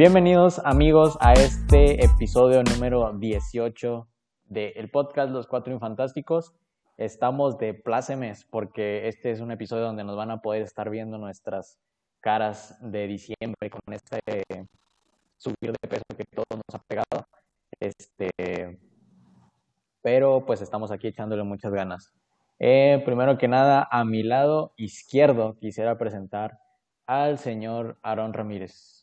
Bienvenidos amigos a este episodio número 18 del podcast Los Cuatro Infantásticos. Estamos de plácemes porque este es un episodio donde nos van a poder estar viendo nuestras caras de diciembre con este subir de peso que todos nos ha pegado. Este, pero pues estamos aquí echándole muchas ganas. Eh, primero que nada, a mi lado izquierdo quisiera presentar al señor Aaron Ramírez.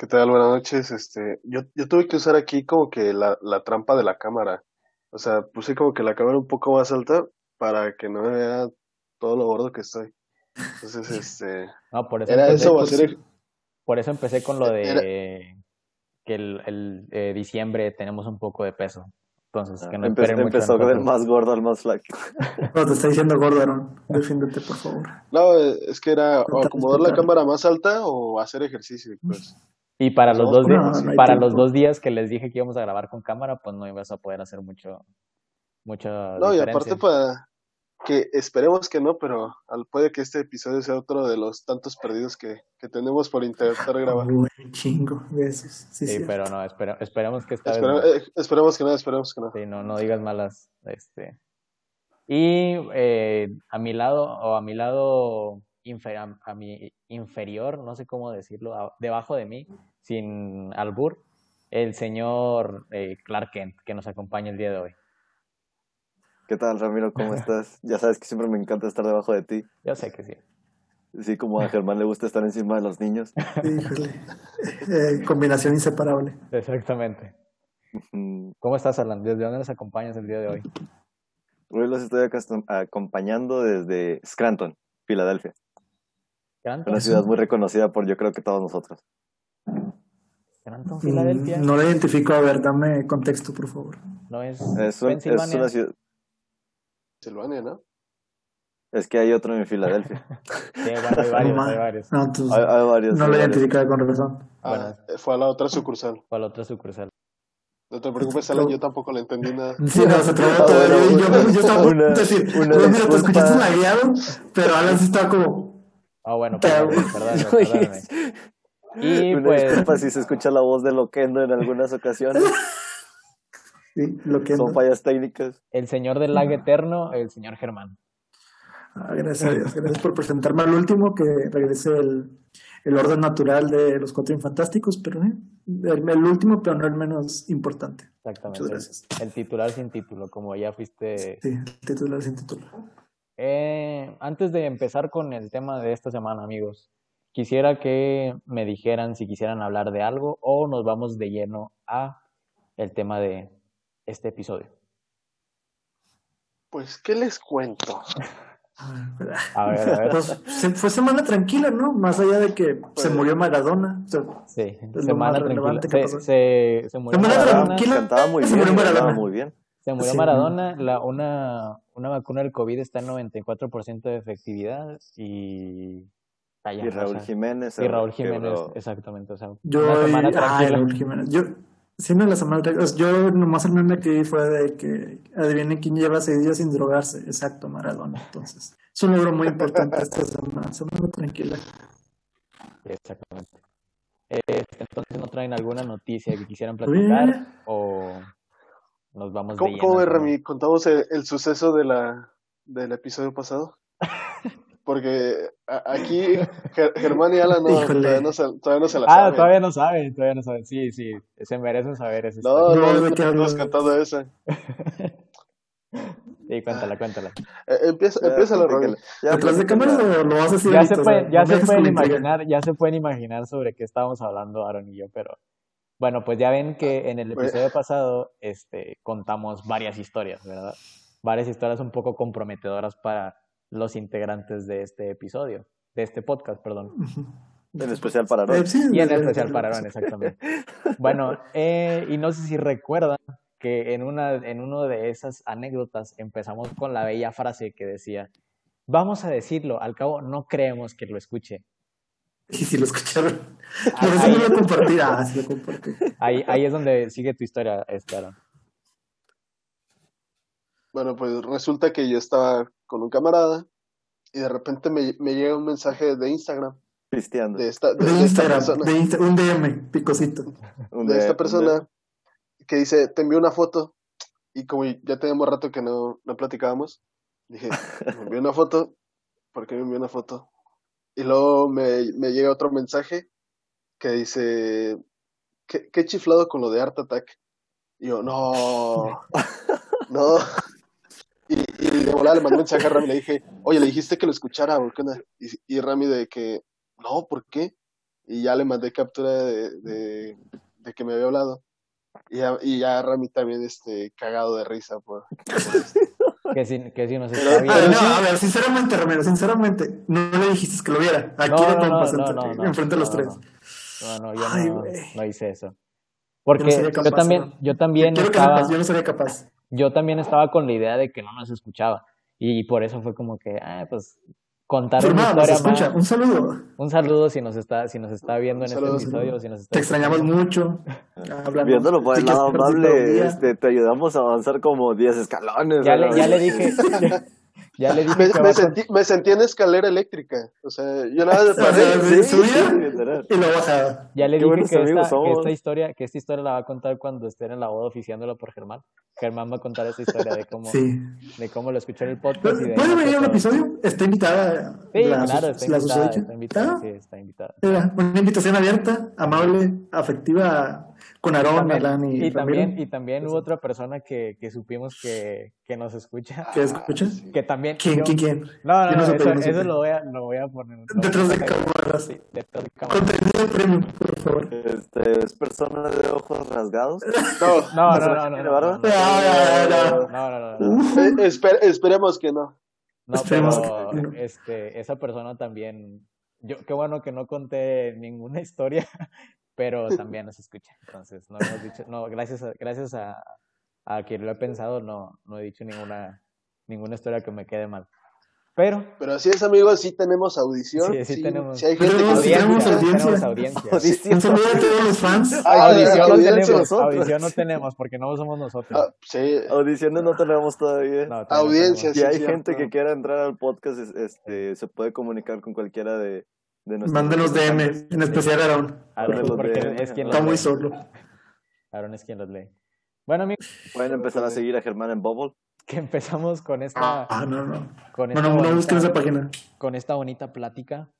¿Qué tal? Buenas noches. Este, yo, yo tuve que usar aquí como que la, la trampa de la cámara. O sea, puse como que la cámara un poco más alta para que no me vea todo lo gordo que estoy. Entonces, este. No, por eso Era empecé, eso, pues, por eso empecé con lo de Era- que el, el, eh, diciembre tenemos un poco de peso. Entonces, que no Empe- esperen mucho empezó del nosotros. más gordo al más flaco. No, te está diciendo gordo, Aaron. Defiéndete, por favor. No, es que era o acomodar la cámara más alta o hacer ejercicio, pues. Y para los dos, di- no, no hay para los dos días que les dije que íbamos a grabar con cámara, pues no ibas a poder hacer mucho, mucha No, y aparte para que esperemos que no, pero al- puede que este episodio sea otro de los tantos perdidos que, que tenemos por intentar grabar. Uy, chingo de esos. Sí, Sí, sí. pero no, espera- esperemos que esta vez Espere- no. eh, esperemos que no, esperemos que no. Sí, no, no digas malas. Este. Y eh, a mi lado, o a mi lado infer- a, a mi inferior, no sé cómo decirlo, a- debajo de mí, sin albur, el señor eh, Clark Kent, que nos acompaña el día de hoy. ¿Qué tal, Ramiro? ¿Cómo estás? Ya sabes que siempre me encanta estar debajo de ti. Yo sé que sí. Sí, como a Germán le gusta estar encima de los niños. Híjole. Eh, combinación inseparable. Exactamente. ¿Cómo estás, Alan? ¿Desde dónde nos acompañas el día de hoy? Hoy los estoy acompañando desde Scranton, Filadelfia. Scranton, Una ciudad muy reconocida por yo creo que todos nosotros. Scranton, Filadelfia. Mm, No lo identifico. A ver, dame contexto, por favor. No es, Es, un- es Pensilvania. una ciudad... Silvania, ¿no? Es que hay otro en Filadelfia. Sí, bueno, hay varios, No, hay varios. No, Hay, hay varios. no lo identificaba con razón. Ah, Bueno. eh, fue a la otra sucursal. ¿Cuál otra sucursal? No te preocupes, Alan, yo tampoco le entendí nada. Sí, no, se trabó Ah, todo. yo, yo, yo estaba una- a decir, una "Güey, mira, te disculpa". escuchaste lagueado, pero Alan sí estaba como, Ah, bueno, Pero- perdóname, perdóname, perdóname. Y Una pues, disculpa si se escucha la voz de Loquendo en algunas ocasiones. sí, lo que Son fallas técnicas. el señor del lag eterno, el señor Germán. Ah, gracias a Dios. Gracias por presentarme al último, que regrese el, el orden natural de los cuatro infantásticos, pero eh, el, el último, pero no el menos importante. Exactamente. Muchas gracias. El titular sin título, como ya fuiste. Sí, titular sin titular. Eh, antes de empezar con el tema de esta semana, amigos, quisiera que me dijeran si quisieran hablar de algo o nos vamos de lleno a el tema de este episodio. Pues, ¿qué les cuento? A ver, A ver. Pues fue semana tranquila, ¿no? Más allá de que se murió Maradona. O sea, Sí, semana tranquila. Se, se, se murió Semana Maradona. tranquila. Cantaba muy Se bien, murió Maradona. muy bien. Se murió Sí. Maradona, la, una, una vacuna del COVID está en 94% de efectividad y... Y o Raúl sea, Jiménez. y Raúl Jiménez, quebró. exactamente. O sea, yo. una Ay. Raúl Jiménez. Yo. Sí, no, la semana tranquila. Yo nomás el meme que vi fue de que adivinen quién lleva seis días sin drogarse. Exacto, Maradona. Entonces, es un logro muy importante esta semana. Semana tranquila. Exactamente. Eh, entonces, ¿no traen alguna noticia que quisieran Bien. platicar o nos vamos de ¿Cómo, lleno cómo tema? Rami? ¿Contamos el, el suceso de la, del episodio pasado? Porque a- aquí Ger- Germán y Alan no, todavía, no se, todavía no se la Ah, saben. todavía no saben, todavía no saben. Sí, sí, se merecen saber esa No, no, No, no, ¿de qué no cantado esa. Sí, cuéntala, cuéntala. Eh, empieza, Ya, empieza la ¿Atrás de platícale. cámaras o lo vas a decir Ya se ya se pueden imaginar, ya se pueden imaginar sobre qué estábamos hablando Aaron y yo, pero bueno, pues ya ven que en el Pues- episodio pasado este, contamos varias historias, ¿verdad? Varias historias un poco comprometedoras para los integrantes de este episodio, de este podcast, perdón. En especial para Eh, Aaron. sí, Y en especial para Aaron, exactamente. Bueno, eh, y no sé si recuerdan que en una en uno de esas anécdotas empezamos con la bella frase que decía, vamos a decirlo, al cabo no creemos que lo escuche. Sí, sí, lo escucharon. Ah, ahí- no lo compartí. Ah, sí lo compartí. Ahí, ahí es donde sigue tu historia, Aaron. Bueno, pues resulta que yo estaba con un camarada y de repente me, me llega un mensaje de Instagram Pisteando. de esta, de, De de esta Instagram, persona, de Insta- un DM, picosito. Un de de- esta persona que dice, te envió una foto y como ya teníamos rato que no, no platicábamos, dije, me envió una foto, ¿por qué me envió una foto? Y luego me, me llega otro mensaje que dice, ¿qué, qué chiflado con lo de Art Attack? Y yo, no, no. Y, y de volada le mandé un mensaje a Rami, le dije, oye, le dijiste que lo escuchara, ¿por qué no? Y, y Rami de que, no, ¿por qué? Y ya le mandé captura de, de, de que me había hablado. Y ya, y ya Rami también, este, cagado de risa por, por. Que si, que si nos está A viendo. no, a ver, sinceramente, Romero, sinceramente, no le dijiste que lo viera. Aquí No, no, no, no, no, enfrente de los no, tres. No, no, yo Ay, no, no hice eso. Yo Porque no sería yo capaz, también, ¿no? yo también que estaba, yo no sería capaz. yo también estaba con la idea de que no nos escuchaba. Y por eso fue como que, ah, pues, contar una Firmado, nos historia escucha. más. Un saludo. Un saludo si nos está, si nos está viendo en Un este saludo, episodio, saludo. si nos está Te extrañamos escuchando. mucho. Háblanos. Viéndolo por el lado amable, este, te ayudamos a avanzar como 10 escalones. Ya le, ya le dije, ya le dije Me, me sentí, me sentí en escalera eléctrica. O sea, yo nada sea, paré, sí, y lo bajaba. Ya le Qué dije que esta, que esta historia, que esta historia la va a contar cuando estén en la boda oficiándola por Germán. Germán va a contar esa historia de cómo, Sí. de cómo lo escuchó en el podcast y de ¿Puede venir a un episodio? ¿Está invitada? Sí, la, claro, la está invitada, está invitada, Ah, sí, está invitada. Una invitación abierta, amable, afectiva, con Y Aarón, también, Alan y, y también, y también hubo otra persona que, que supimos que, que nos escucha, ¿Qué escuchas? que también... ¿Quién, yo- quién, quién? No, no, no, no supe, eso, eso lo, voy a, lo voy a poner. Detrás de cámaras. Sí, detrás de cámaras. Contenido premium, por favor. Este, es persona de ojos rasgados. No, No, no, ¿Persona no, que no, tiene no, barba? no, Ah, no, no, no, no, no, no. eh, esper- esperemos que no. No, Esperemos pero que este, esa persona también, yo, qué bueno que no conté ninguna historia, pero también nos escucha. Entonces, no hemos dicho, no, gracias a, gracias a, a quien lo he pensado, no, no he dicho ninguna, ninguna historia que me quede mal. Pero, Pero así es, amigos, sí tenemos audición. Sí, sí tenemos. sí hay gente que Tenemos- nos sí tenemos escucha. audiencia, tenemos audiencia. audiencia. Un saludo a todos los fans. Ah, Audición no tenemos, audición no tenemos, porque no somos nosotros. Ah, sí, Audiciones no tenemos todavía. No, todavía no audiencia, tenemos. Si hay gente que quiera entrar al podcast, es- este, se puede comunicar con cualquiera de, de nuestros Mándenos DM, en especial. Aaron, Porque los porque de- es quien Está muy solo. Aaron es quien los lee. Bueno, amigos, Pueden empezar a seguir a Germán en Bubble. que empezamos con esta, Ah, no, no. con No, esta no, no bonita- busquen esa página. con esta bonita plática.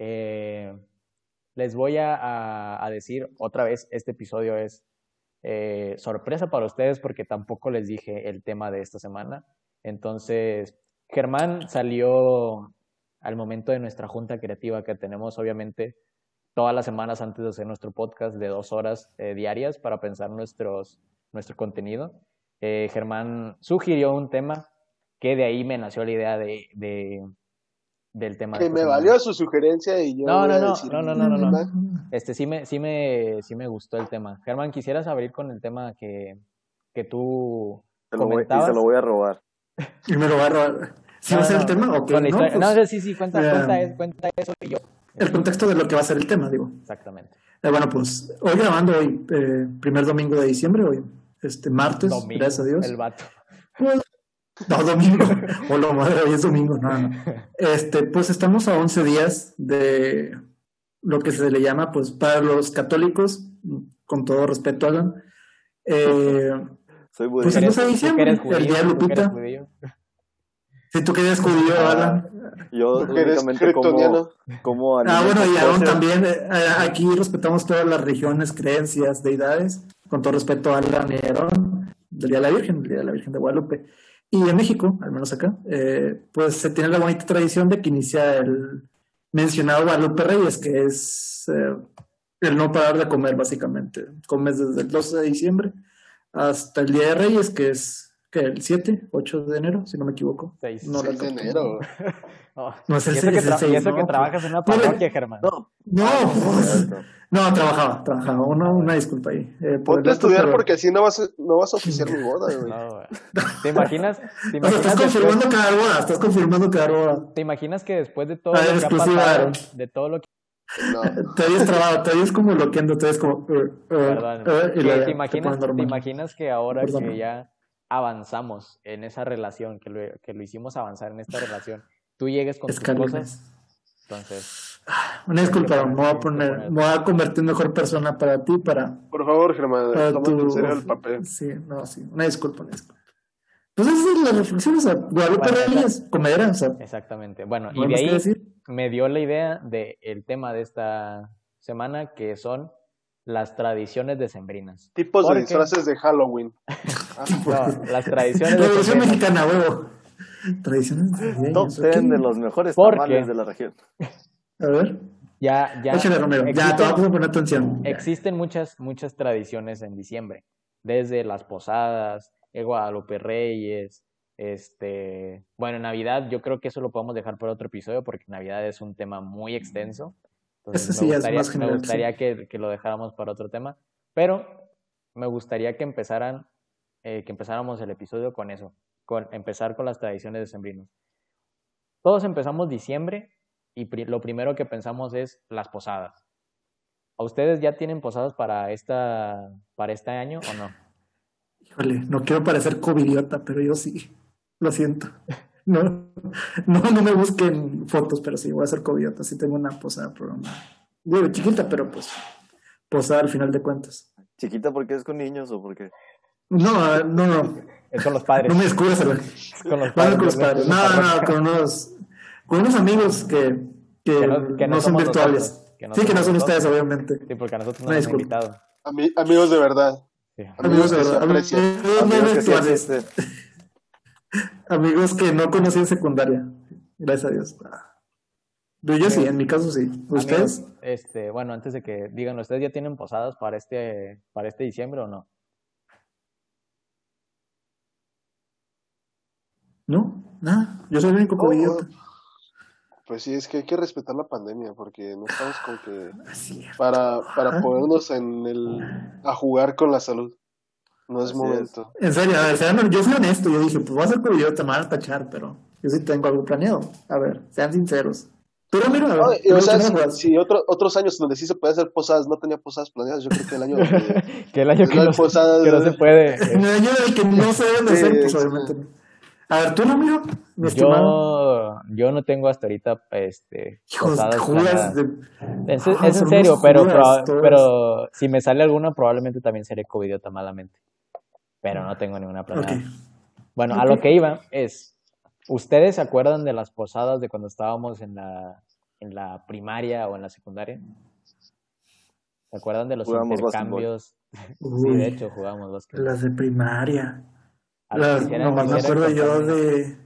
Eh, les voy a, a- a decir otra vez, este episodio es eh, sorpresa para ustedes porque tampoco les dije el tema de esta semana. Entonces, Germán salió al momento de nuestra junta creativa que tenemos obviamente todas las semanas antes de hacer nuestro podcast de dos horas eh, diarias para pensar nuestros, nuestro contenido. Eh, Germán sugirió un tema que de ahí me nació la idea de, de- del tema. Que me semana. valió su sugerencia y yo. No, no, no, decir no, no, no, no, no. Este sí me, sí me, sí me gustó el tema. Germán, quisieras abrir con el tema que, que tú Se lo voy- y se lo voy a robar. Y me lo va a robar. ¿Sí No, va a ser no, el tema o qué? No, pues, no, sí, sí, cuenta, eh, cuenta, es- cuenta eso y yo. el contexto de lo que va a ser el tema, digo. Exactamente. Eh, bueno, pues hoy grabando hoy, eh, primer domingo de diciembre, hoy, este martes, Domingo, gracias a Dios. El vato. No, domingo. Hola, madre, hoy es domingo. No, no. Este, pues estamos a 11 días de lo que se le llama, pues, para los católicos, con todo respeto, Alan, eh, Soy Pues budista. el 12 de tú que diciembre, eres el judío, día de Lupita. Si tú querías judío, Alan. Yo únicamente como, como Ah, bueno, y Aarón también. eh, aquí respetamos todas las religiones, creencias, deidades, con todo respeto a Alan y Aarón, del Día de la Virgen, del Día de la Virgen de Guadalupe. Y en México, al menos acá, eh, pues se tiene la bonita tradición de que inicia el mencionado Guadalupe Reyes, que es eh, el no parar de comer, básicamente. Comes desde el 12 de diciembre hasta el Día de Reyes, que es que el 7, 8 de enero, si no me equivoco. Seis. No, Seis de la- enero. Oh, No es el y eso que, seis, es el tra- y seis, eso que no, trabajas en una pues, parroquia, Germán. No, No, pues, cierto. no, trabajaba, trabajaba. Una, una disculpa ahí. Eh, por Ponte a estudiar dato, porque así no vas a, no vas a oficiar mi boda, güey. No, güey. ¿Te imaginas? ¿Te pero- O sea, imaginas, estás después- confirmando cada boda, estás confirmando cada boda. ¿Te imaginas que después de todo Ah, lo que ha pasado, de todo lo que No. Te habías trabado, te habías como bloqueando, te habías como. eh, eh, Perdón, eh, y que ya te te imaginas, te normal. imaginas que ahora Perdón. que ya avanzamos en esa relación, que lo, que lo hicimos avanzar en esta relación, tú llegues con tus Escalones. cosas, entonces Una disculpa, me voy a poner, me voy a convertir en mejor persona para ti, para, Por favor, Germán, para en tu... serio el papel. Sí, no, sí, una disculpa, una disculpa. Pues esa es la reflexión, o sea, Guadalupe Bueno, Reyes, comedera, o sea, Exactamente. Bueno, y ¿no hay de ahí decir? me dio la idea del tema de esta semana, que son las tradiciones decembrinas. Tipos de Porque- disfraces de Halloween. No, las tradiciones Revolución decembrinas. Mexicana, huevo. Tradiciones navideñas, Top 10 ok. de los mejores ¿Por tamales qué? de la región. A ver, Ya, ya. échale Romero, ya, existen- te vamos a poner atención. Ya. Existen muchas, muchas tradiciones en diciembre, desde las posadas, el Guadalupe Reyes, este, bueno, Navidad, yo creo que eso lo podemos dejar para otro episodio porque Navidad es un tema muy extenso. Entonces sí me es gustaría, más general, me gustaría que, que lo dejáramos para otro tema, pero me gustaría que empezaran, eh, que empezáramos el episodio con eso, con empezar con las tradiciones decembrinas. Todos empezamos diciembre y pri- lo primero que pensamos es las posadas. ¿A ustedes ya tienen posadas para esta para este año o no? Híjole, no quiero parecer covidiota, pero yo sí. Lo siento. No, no, no me busquen fotos, pero sí, voy a ser covidiota. Sí tengo una posada programada. Digo, chiquita, pero pues posada al final de cuentas. Chiquita porque es con niños o porque No, no, no. Es con los padres. No me descubras, Albert. con los padres. con los padres. No, no, con unos, con unos amigos que, que, Que no- que no no son virtuales. nosotros, que no sí, que no son nosotros. ustedes, obviamente. Sí, porque a nosotros no nos han invitado. Ami- amigos de verdad. Sí. Amigos de verdad. Amigos no amigos que sí virtuales. Amigos que no conocí en secundaria. Gracias a Dios. Yo, yo sí, en mi caso sí. ¿Ustedes? Amigos, este, bueno, antes de que digan, ¿ustedes ya tienen posadas para este para este diciembre o no? No, nada. Yo soy el único Oh, covidiota. Pues sí, es que hay que respetar la pandemia porque no estamos como que Así es. para, para Ajá. ponernos en el a jugar con la salud. No es Así momento. En serio, a ver, sean- yo fui honesto. Yo dije, pues voy a ser covidiota, me van a tachar, pero yo sí tengo algo planeado. A ver, sean sinceros. Pero mira, a ver, No, pero o sea, ¿qué me si, si otro- otros años donde sí se puede hacer posadas no tenía posadas planeadas, yo creo que el año que el año que no hay no, se- posadas, que no se puede. En eh, el año el que no se deben de Sí, hacer, pues obviamente. A ver, tú, Ramiro, mi yo, yo no tengo hasta ahorita este, Hijos, posadas jugas planeadas. de. Es, Ah, es en serio, pero, todos. pero si me sale alguna, probablemente también seré covidiota malamente. Pero no tengo ninguna planeada. Bueno, a lo que iba es, ¿ustedes se acuerdan de las posadas de cuando estábamos en la, en la primaria o en la secundaria? ¿Se acuerdan de los intercambios? Sí, de hecho, jugábamos básquet. las de primaria. Las, quisieran- nomás me acuerdo yo contarme- de.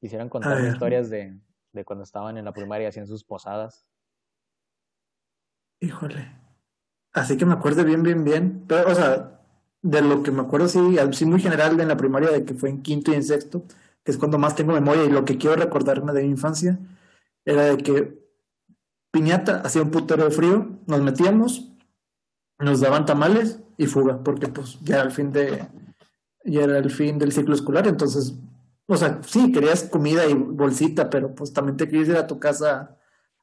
Quisieran ver. historias de, de cuando estaban en la primaria haciendo sus posadas. Híjole. Así que me acuerdo bien, bien, bien. Pero, o sea, de lo que me acuerdo, sí, sí, muy general en la primaria, de que fue en quinto y en sexto, que es cuando más tengo memoria y lo que quiero recordarme de mi infancia, era de que piñata hacía un putero de frío, nos metíamos, nos daban tamales y fuga, porque pues ya era el fin de, ya era el fin del ciclo escolar, entonces, o sea, sí, querías comida y bolsita, pero pues también te querías ir a tu casa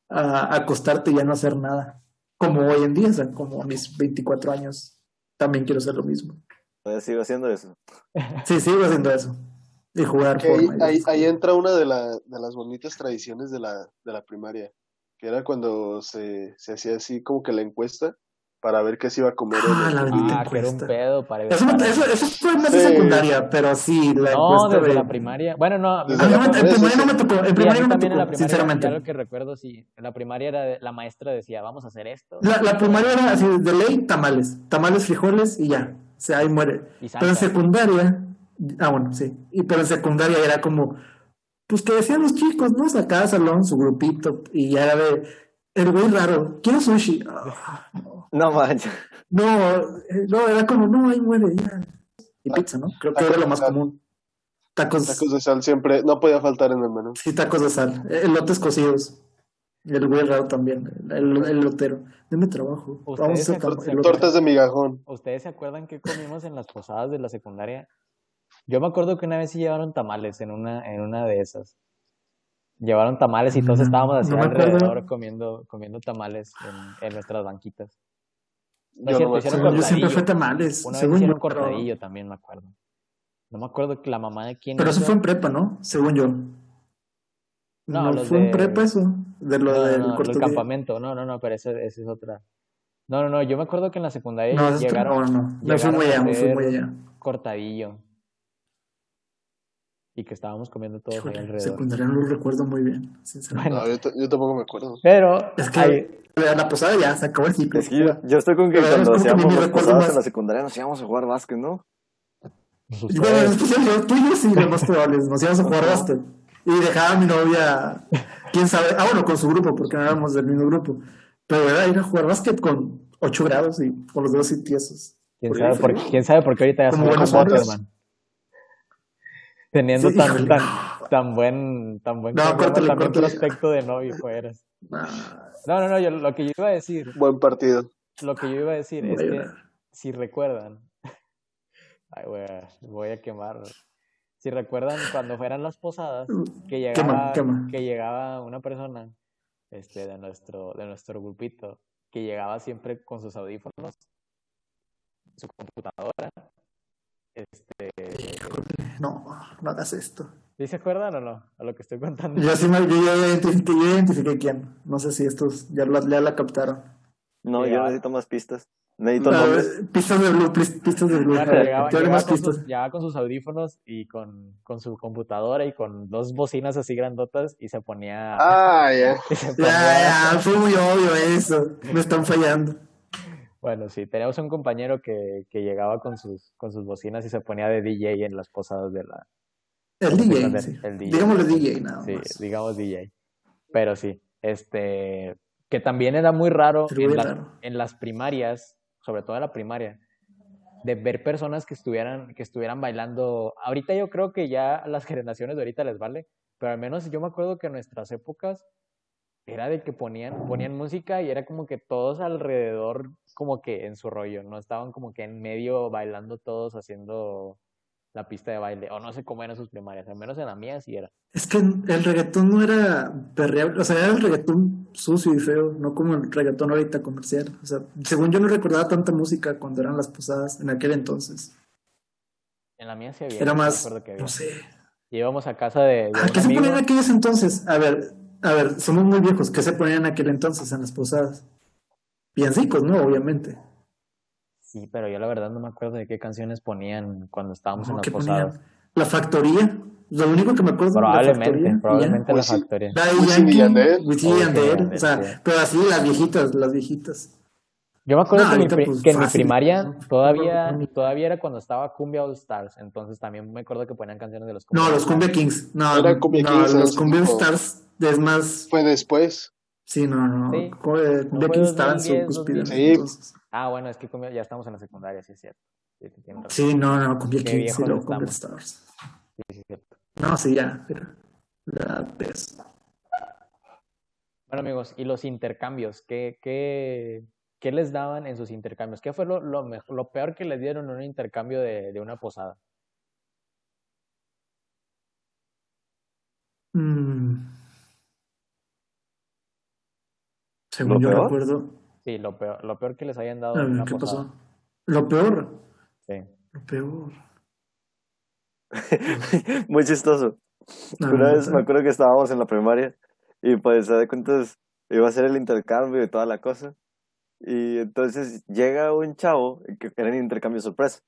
a, acostarte y ya no hacer nada, como hoy en día, o sea, como a mis 24 años, también quiero hacer lo mismo. Todavía sigo haciendo eso. Sí, sigo haciendo eso. Y jugar Fortnite. ahí, ahí entra una de, la, de las bonitas tradiciones de la, de la primaria, que era cuando se, se hacía así como que la encuesta para ver qué se iba a comer. en Ah, el- la bendita Ah, que era un pedo para Eso, eso, eso fue más de secundaria, pero sí, la No, encuesta desde de... la primaria. Bueno, no, Desde Ah, la en primaria, no me tocó, en primaria no me tocó, primaria, sinceramente. lo que recuerdo, sí. En la primaria era de- la maestra decía, vamos a hacer esto. La, la primaria era así, de ley, tamales. Tamales, frijoles y ya. O sea, ahí muere. Pero en secundaria, ah, bueno, sí. Y pero en secundaria era como, pues que decían los chicos, ¿no? O cada salón, su grupito, y ya era de, el güey raro, quiero sushi. Ah, no, No manches. no, eh, no, era como, no, ahí muere, ya. Y pizza, ¿no? Creo que era lo más común. Tacos, Tacos de sal siempre, no podía faltar en el menú. sí, tacos de sal. Eh, Elotes cocidos. El güey raro también, el, el elotero. Deme trabajo. ¿Ustedes Vamos a. Tortas de migajón. ¿Ustedes se acuerdan qué comimos en las posadas de la secundaria? Yo me acuerdo que una vez sí llevaron tamales en una, en una de esas. Llevaron tamales y todos No, estábamos así no alrededor comiendo, comiendo tamales en, en nuestras banquitas. No Yo cierto, no hicieron Según yo siempre cortadillo. fue tamales. Una vez según hicieron yo, pero- cortadillo también, me acuerdo. No me acuerdo que la mamá de quién Pero eso fue en prepa, ¿no? Según yo. No, No, fue de- un prepa eso, de lo No, del no, no, campamento. No, no, no, pero ese, ese es otra. No, no, no, yo me acuerdo que en la secundaria No, llegaron, no, no, me fui muy allá, me fui muy allá. cortadillo. Y que estábamos comiendo todos ahí Híjole, alrededor. secundaria no lo recuerdo muy bien, sinceramente. Bueno, No, yo, yo tampoco me acuerdo. pero Es que a la posada ya se acabó el ciclo. Es que yo, yo estoy con que Pero cuando hacíamos las posadas más- en la secundaria nos íbamos a jugar básquet, ¿no? Y bueno, en especial yo, tú y yo sí, lo más probable, nos íbamos a jugar básquet. Y dejaba a mi novia, quién sabe, ah, bueno, con su grupo, porque no éramos del mismo grupo. Pero era ir a jugar básquet con 8 grados y con los dedos y tiesos. ¿quién sabe, por, quién sabe por qué ahorita ya Como somos como. Waterman. Teniendo Sí, tan, tan, tan buen, tan buen No, de novio fueras. No, no, no, yo, lo que yo iba a decir, Buen partido. lo que yo iba a decir voy es a que si recuerdan, ay, voy a, voy a quemar. Si recuerdan cuando fueran las posadas, que Quema, llegaba, quema. que llegaba una persona este, de, nuestro, de nuestro grupito, que llegaba siempre con sus audífonos, su computadora. Este, No, no hagas esto. ¿Sí se acuerdan o no? A lo que estoy contando. Yo sí me, yo ya identifiqué, yo identifiqué quién. No sé si estos ya, la- ya la captaron. No, Sí, yo necesito más pistas. Necesito nombres. pistas de blue, pis- pistas de blue. Llegaba, llegaba más con pistas. sus, llegaba con sus audífonos y con, con su computadora y con dos bocinas así grandotas y se ponía... Ah, ya. y se Ya, ponía- ya, fue muy obvio eso. Me están fallando. Bueno, sí, teníamos un compañero que, que llegaba con sus, con sus bocinas y se ponía de DJ en las posadas de la... El Sí, DJ, sí. el DJ. Nada Sí, más. digamos DJ. Pero sí, este, que también era muy raro en, muy la- raro. en las primarias, sobre todo en la primaria, de ver personas que estuvieran, que estuvieran bailando. Ahorita yo creo que ya a las generaciones de ahorita les vale, pero al menos yo me acuerdo que en nuestras épocas era de que ponían, ponían música y era como que todos alrededor, como que en su rollo, no estaban como que en medio bailando todos haciendo la pista de baile, o no sé cómo eran sus primarias, al menos en la mía sí era. Es que el reggaetón no era perreable, o sea, era el reggaetón sucio y feo, no como el reggaetón ahorita comercial. O sea, según yo no recordaba tanta música cuando eran las posadas en aquel entonces. En la mía sí había. Era más, no sé. Y íbamos a casa de, de Ah, un ¿Qué se ponían en aquellos entonces? A ver, a ver, somos muy viejos. ¿Qué se ponían en aquel entonces en las posadas? Villancicos, ¿no? Obviamente. Sí, pero yo la verdad no me acuerdo de qué canciones ponían cuando estábamos en No, las ¿Qué posadas. ponían? La factoría. Lo único que me acuerdo de la Probablemente, factoría. y ya. probablemente la sí. factoría. Y Yankee, O sea, pero así las viejitas, las viejitas. Yo me acuerdo No, que, mi pues, que en mi primaria No, todavía, no, no. todavía era cuando estaba Cumbia All Stars, entonces también me acuerdo que ponían canciones de los No, Cumbia los All Cumbia Stars. Kings. No, Era Cumbia no, Kings los Cumbia. Stars es más. Fue después. Sí, no, no. Sí. Co- Cumbia fue Kings estaba en su 2010, cúspide en ese 2000. entonces. Ah, bueno, es que ya estamos en la secundaria, sí es cierto. Sí, sí. Sí, no, no, Cumbia Qué Kings y viejos luego estamos. Stars. Sí, sí es cierto. No, sí, ya. Era la. Bueno, amigos, y los intercambios, ¿qué, qué, qué les daban en sus intercambios? ¿Qué fue lo, lo, mej- lo peor que les dieron en un intercambio de, de una posada? Mm. Según ¿Lo yo peor? recuerdo. Sí, lo peor, lo peor que les hayan dado ver, una ¿qué posada. pasó? Lo peor. Sí. Lo peor. Muy chistoso. No, Una vez me acuerdo que estábamos en la primaria y pues se de cuentas iba a ser el intercambio y toda la cosa. Y entonces llega un chavo, que era un intercambio sorpresa.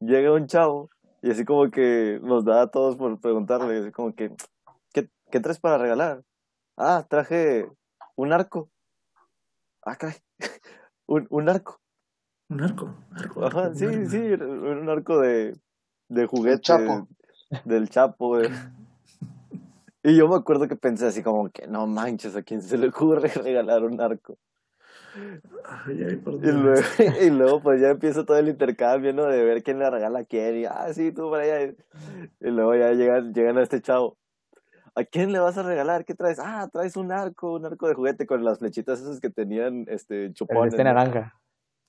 Llega un chavo y así como que nos da a todos por preguntarle, así como que, ¿qué, qué traes para regalar? Ah, traje un arco. Ah, caray. un, un arco. Un arco. arco, Ajá, arco, sí, un arco. sí, un arco de, de juguete. Chapo. Del Chapo, güey. Y yo me acuerdo que pensé así como que no manches, ¿a quién se le ocurre regalar un arco? Ay, ay, por Y luego, y luego pues ya empieza todo el intercambio, ¿no? De ver quién le regala a quién. Y, ah, sí, tú para allá. Y luego ya llegan, llegan a este chavo. ¿A quién le vas a regalar? ¿Qué traes? Ah, traes un arco, un arco de juguete con las flechitas esas que tenían este El chupones. este ¿no? naranja.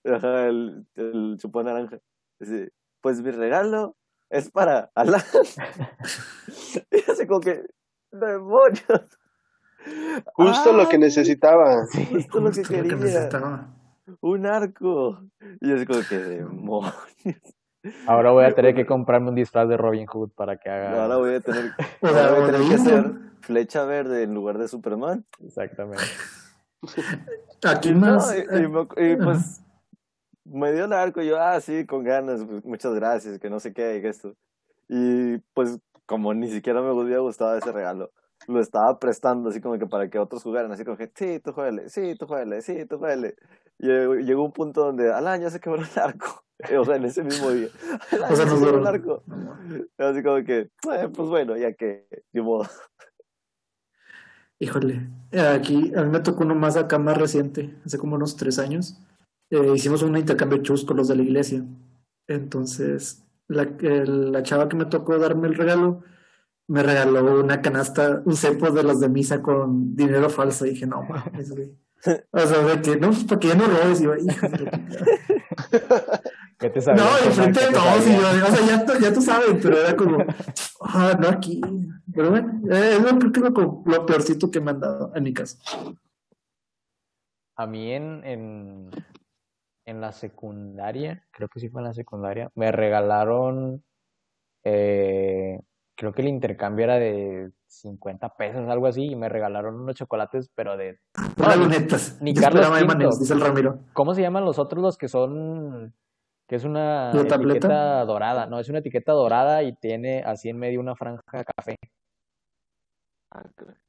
Ajá, el, el chupón naranja. Dice, pues mi regalo es para Alan. y así como que, demonios. Justo lo que necesitaba. Justo lo que lo que necesitaba. Un arco. Y yo así como que, demonios. Ahora voy a tener que comprarme un disfraz de Robin Hood para que haga... Ahora voy a tener, ahora de, voy a tener que hacer, flecha verde en lugar de Superman. Exactamente. Aquí No, más. y, y me- y, pues me dio el arco y yo, ah, sí, con ganas, pues, muchas gracias, que no sé qué, que esto. Y pues como ni siquiera me había gustado ese regalo, lo estaba prestando así como que para que otros jugaran, así como que, sí, tú jueguele, sí, tú jueguele, sí, tú jueguele. Y llegó, llegó un punto donde, Alan, ya se quebró el arco. O sea, en ese mismo día. O sea, el duró. arco. Así como que, "Eh, pues bueno, ya que, ni modo. Híjole, eh, aquí a mí me tocó uno más acá, más reciente, hace como unos tres años. Eh, hicimos un intercambio de chus con los de la iglesia. Entonces, la, el- la chava que me tocó darme el regalo me regaló una canasta, un cepo de los de misa con dinero falso. Y dije, no mames, güey. O sea, de que no, pues para que ya no robes. Y yo, de chingada. ¿Qué te No, enfrente ¿Qué de todos, y yo, o sea, ya, tú- ya tú sabes, pero era como, ah, no aquí. Pero bueno, eh, es lo, creo que es lo, lo peorcito que me han dado en mi caso. A mí en, en, en la secundaria, creo que sí fue en la secundaria, me regalaron, eh, creo que el intercambio era de 50 pesos, algo así, y me regalaron unos chocolates, pero de, Las ni- lunetas. ni Yo Carlos Quinto. Emanuel, dice el Ramiro. ¿cómo se llaman los otros los que son, que es una etiqueta dorada? No, es una etiqueta dorada y tiene así en medio una franja café.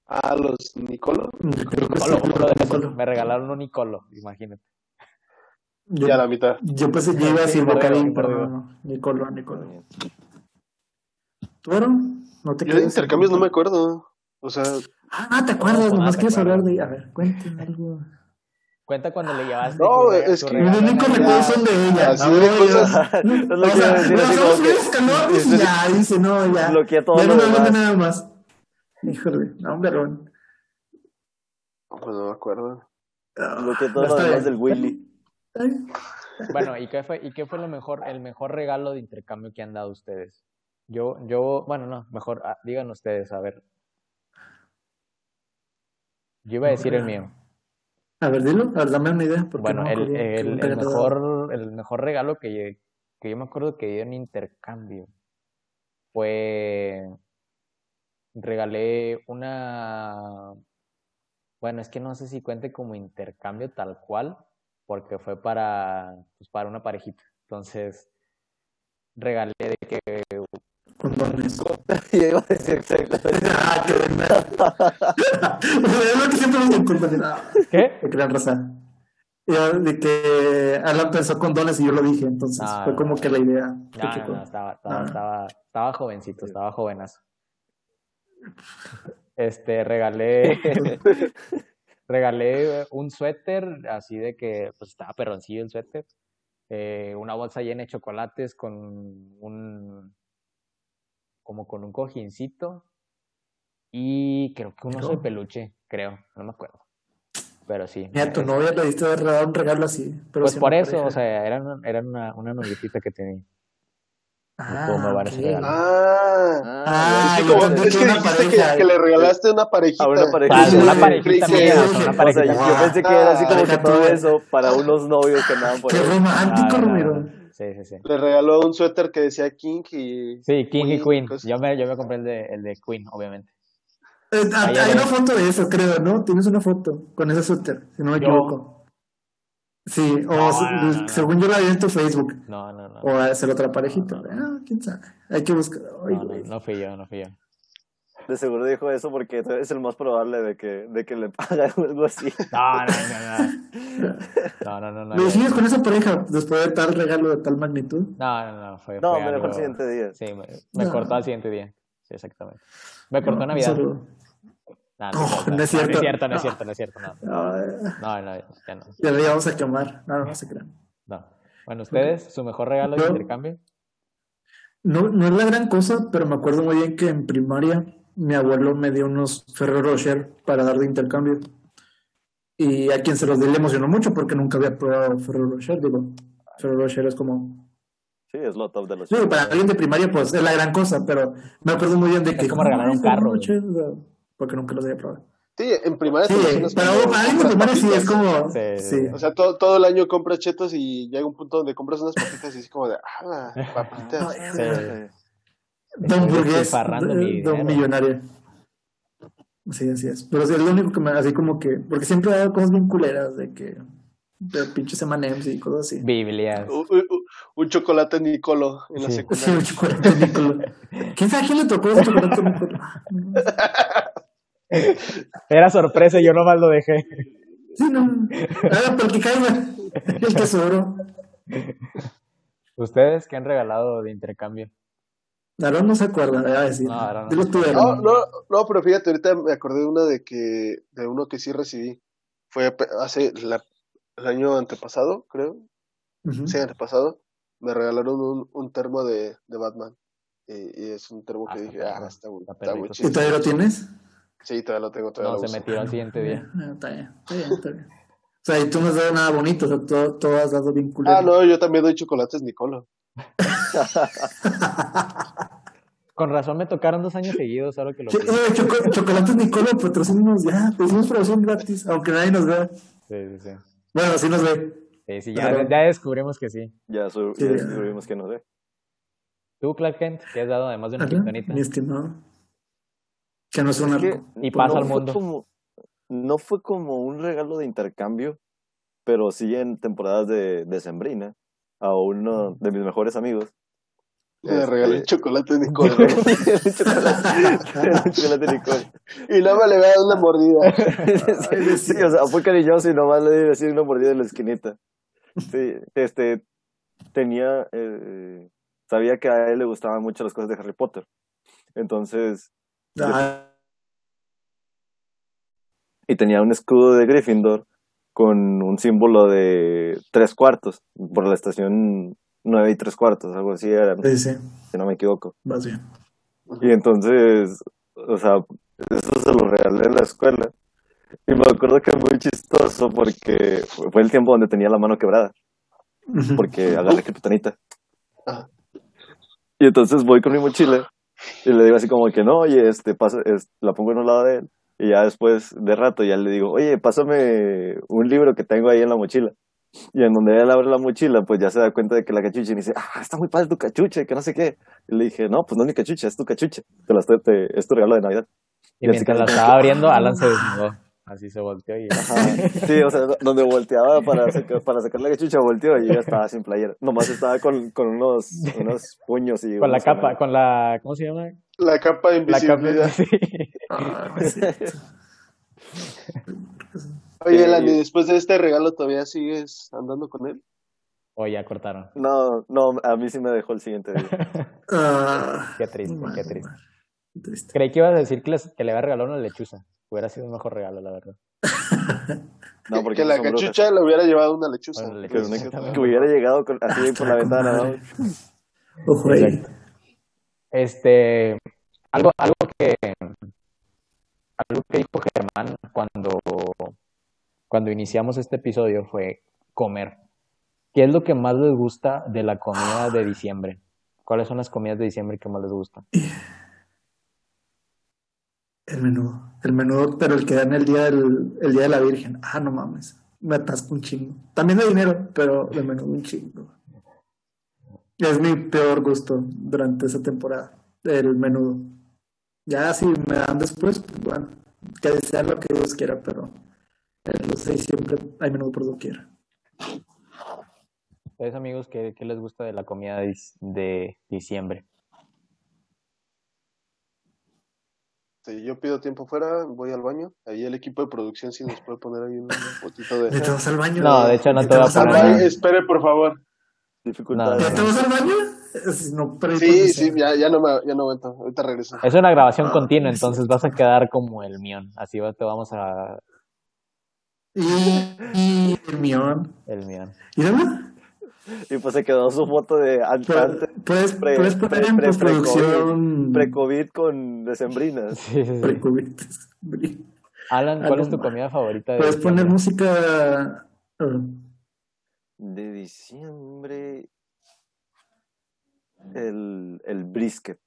Ah, los Nicolo. Creo que sí, Nicolo, uno de esos. Nicolo. Me regalaron un Nicolo, imagínate. Yo, Ya la mitad. yo pensé que iba a decir Bocadín, pero no. Nicolo, Nicolo. ¿Tú, Aaron? ¿No te Yo de intercambios no me acuerdo. O sea, Ah, ¿te acuerdas? No, Nomás quieres hablar de... A ver, cuéntame algo. Cuenta cuando le llevaste No, es que- a únicos recuerdos son de ella. Así no, de cosas. es lo que iba a decir, y ya, dice, no, ya. bloquea todo Ya no me demás. nada más. Híjole, no, hombre, Aaron. pues no me acuerdo. Bloquea todo Ya lo demás del Willy. Bueno, ¿y qué fue, y qué fue lo mejor, el mejor regalo de intercambio que han dado ustedes? Yo, yo, bueno, no, mejor, ah, digan ustedes, a ver. Yo iba a decir el mío. A ver, dilo, a ver, dame una idea. porque Bueno, no el, acuerdo el, mejor, el mejor regalo que, yo- que yo me acuerdo que dio en intercambio fue, regalé una, bueno, es que no sé si cuente como intercambio tal cual, porque fue para, pues, para una parejita. Entonces, regalé de que. Yo iba a decir exactamente. Ah, qué es lo que siempre me condones. Ah, ¿Qué? de crean raza. Yo, de que Alan pensó condones y yo lo dije, entonces No, fue como que la idea. No, que no, chocó. no, estaba, estaba, Ah. estaba, estaba jovencito, estaba jovenazo. Este, regalé, regalé un suéter, así de que, pues estaba perroncillo el suéter, eh, una bolsa llena de chocolates con un, como con un cojincito y creo que un oso de peluche, creo, no me acuerdo. Pero sí. Mira, a tu es- novia le diste de un regalo así. Pero Pues por eso, pareja. o sea, era, una- era una, una noviecita que tenía. Ah, regalos. Ah, Ah, es que, como, es que que dijiste que, que le regalaste una parejita. A una pareja. Para Sí, una parejita sí, mía, sí, una O sea, yo, parejita yo pensé que era así como que Deja todo tú. eso para unos novios que andaban por Qué ahí. romántico, No, Sí, sí, sí. Le regaló un suéter que decía King y... Sí, King y Queen. cosas. Yo me, yo me compré el de, el de Queen, obviamente. Eh, ah, hay una foto de eso, creo, ¿no? Tienes una foto con ese suéter, si no me Yo. equivoco. Sí, o No, se- no, no, no. según yo la vi en tu Facebook. No, no, no. O a hacer otra parejita. No, no, Ah, quién sabe. Hay que buscar. Ay, No, no fui yo, no fui yo. De seguro dijo eso porque es el más probable de que, de que le pagan algo así. No, no, no, no. No, no, no. no, ¿Me sigues con esa pareja después de tal regalo de tal magnitud? No, no, no. Fue, No, fue me dejó el siguiente día. Sí, me, me No. cortó al siguiente día. Sí, exactamente. Me cortó No, Navidad. No, No, no es No, cierto. no es cierto, no es No. cierto, no es cierto. No, no, no, ya no. ya le íbamos a quemar. No, no, no se crean. no. Bueno, ¿ustedes? ¿Su mejor regalo de intercambio? No, no es la gran cosa, pero me acuerdo muy bien que en primaria mi abuelo me dio unos Ferrero Rocher para dar de intercambio. Y a quien se los di le emocionó mucho porque nunca había probado Ferrero Rocher. Digo, Ferrero Rocher es como. Sí, es lo top de los Digo, para alguien de primaria, pues es la gran cosa, pero me acuerdo muy bien de Es que. como regalar un "Ay, Ferrero carro, güey". Rocher", porque nunca los había probado. Sí, en primaria Sí, pero cuando para alguien de primaria sí es como. Sí, Sí, sí, O sea, todo, todo el año compras chetos y llega un punto donde compras unas papitas y es como de, ¡ah, papitas! Sí. Don Burgués, mi Don. Millonario. Sí, así es. Pero sí, es lo único que me, así como que, porque siempre he dado cosas bien culeras de que, de pinches M&M's y cosas así. U- Un chocolate Nicolo en la Sí. Sí, secundaria. un chocolate Nicolo. ¿Quién sabe a quién le tocó ese chocolate Nicolo? Era sorpresa yo nomás lo dejé. Sí, no. Ah, pero que caiga. El tesoro. ¿Ustedes qué han regalado de intercambio? No se acuerda, voy a decir. No, no tú, pero fíjate, ahorita me acordé de una de que, de uno que sí recibí. Fue hace la- el año antepasado, creo. Ujú. Sí, antepasado. Me regalaron un, un termo de, de Batman. Y, y es un termo Ah, que dije, perro. ah, está, está muy perrito. ¿Y chido. todavía lo tienes? Sí, todavía lo tengo, todavía No, lo se metió al siguiente día. Ah, Está bien, está bien, está bien. O sea, y tú no has dado nada bonito, o sea, todo, todo has dado bien culero. Ah, no, yo también doy chocolates Nicolo. Con razón me tocaron dos años seguidos, ahora que lo Sí, eh, choco- chocolates Nicolo, patrocínanos ya, te hicimos promoción gratis, aunque nadie nos vea. Sí, sí, sí. Bueno, sí nos ve. Sí, sí, ya, Pero- ya descubrimos que sí. Ya, su- Sí. ya descubrimos que no sé. ¿Tú, Clark Kent, qué has dado además de una Ajá, criptonita? mi estimado. Que no es un que arco. Y pasa no al mundo. como- no fue como un regalo de intercambio, pero sí en temporadas de, de Sembrina a uno de mis mejores amigos. Le regalé Este- chocolate Nicolo. el chocolate, chocolate Nicole. y nada más le voy a dar una mordida. sí, sí, o sea, fue cariñoso y nomás le di así una mordida en la esquinita. Sí, este, tenía, eh, sabía que a él le gustaban mucho las cosas de Harry Potter. Entonces, Ah, y tenía un escudo de Gryffindor con un símbolo de tres cuartos, por la estación nueve y tres cuartos, algo así era, sí, sí, si no me equivoco. vas bien. Y entonces, o sea, eso se lo regalé en la escuela. Y me acuerdo que muy chistoso porque fue el tiempo donde tenía la mano quebrada, porque agarré kriptonita. Ah. Y entonces voy con mi mochila y le digo así como que no, oye, este, pasa, es- la pongo en un lado de él. Y ya después de rato ya le digo, oye, pásame un libro que tengo ahí en la mochila. Y en donde él abre la mochila, pues ya se da cuenta de que la cachucha y dice, ah, está muy padre tu cachucha, que no sé qué. Y le dije, no, pues no es mi cachucha, es tu cachucha. Te la estoy, te- es tu regalo de Navidad. Y mientras la estaba abriendo, Alan se desnudó. Así se volteó y... Ajá. Sí, o sea, donde volteaba para, saca- para sacar la cachucha, volteó y ya estaba sin playera. Nomás estaba con, con unos, unos puños y... Con la capa, con la... ¿Cómo se llama? La capa de La capa... invisibilidad. Sí. Ah, no es cierto. Oye, ¿y después de este regalo todavía sigues andando con él? O ya cortaron. No, no, a mí sí me dejó el siguiente día. Ah, Qué triste, madre, qué triste. madre. Triste. Creí que ibas a decir que, les- que le había regalado una lechuza. Hubiera sido un mejor regalo, la verdad. No, porque que la cachucha le hubiera llevado una lechuza. Una Que, una- hubiera llegado con- así por la Ah, ventana. Ojo ahí. Exacto. Este, algo, algo que, algo que dijo Germán cuando, cuando iniciamos este episodio fue comer. ¿Qué es lo que más les gusta de la comida de diciembre? ¿Cuáles son las comidas de diciembre que más les gustan? El menudo. El menudo, pero el que dan el día del, el día de la Virgen. Ah, no mames. Me atasco un chingo. También de dinero, pero de menudo un chingo. Es mi peor gusto durante esa temporada. El menudo. Ya si me dan después, pues bueno, que sea lo que Dios quiera, pero en los seis siempre hay menudo por doquier. ¿Ustedes amigos qué, qué les gusta de la comida de, diciembre? Si yo pido tiempo fuera, voy al baño. Ahí el equipo de producción sí nos puede poner ahí un poquito de... ¿Ya te vas al baño? No, de hecho no ¿Ya te a vas al baño? espere, por favor. Dificultades. No, ¿Ya te vas al baño? No, pero Sí, sí, ya, ya, no me, ya no aguanto. Ahorita regreso. Es una grabación Ah, continua, es entonces vas a quedar como el mión. Así va- te vamos a... Y, y el mión. El mión. ¿Y dónde? Y pues se quedó su foto de antes, Puedes, pre- puedes poner pre- en pre- postproducción. pre-COVID con decembrinas. Sí, sí, sí. pre-COVID. Alan, ¿cuál Algo es tu comida favorita de Puedes poner diciembre? música. De diciembre. El, el brisket.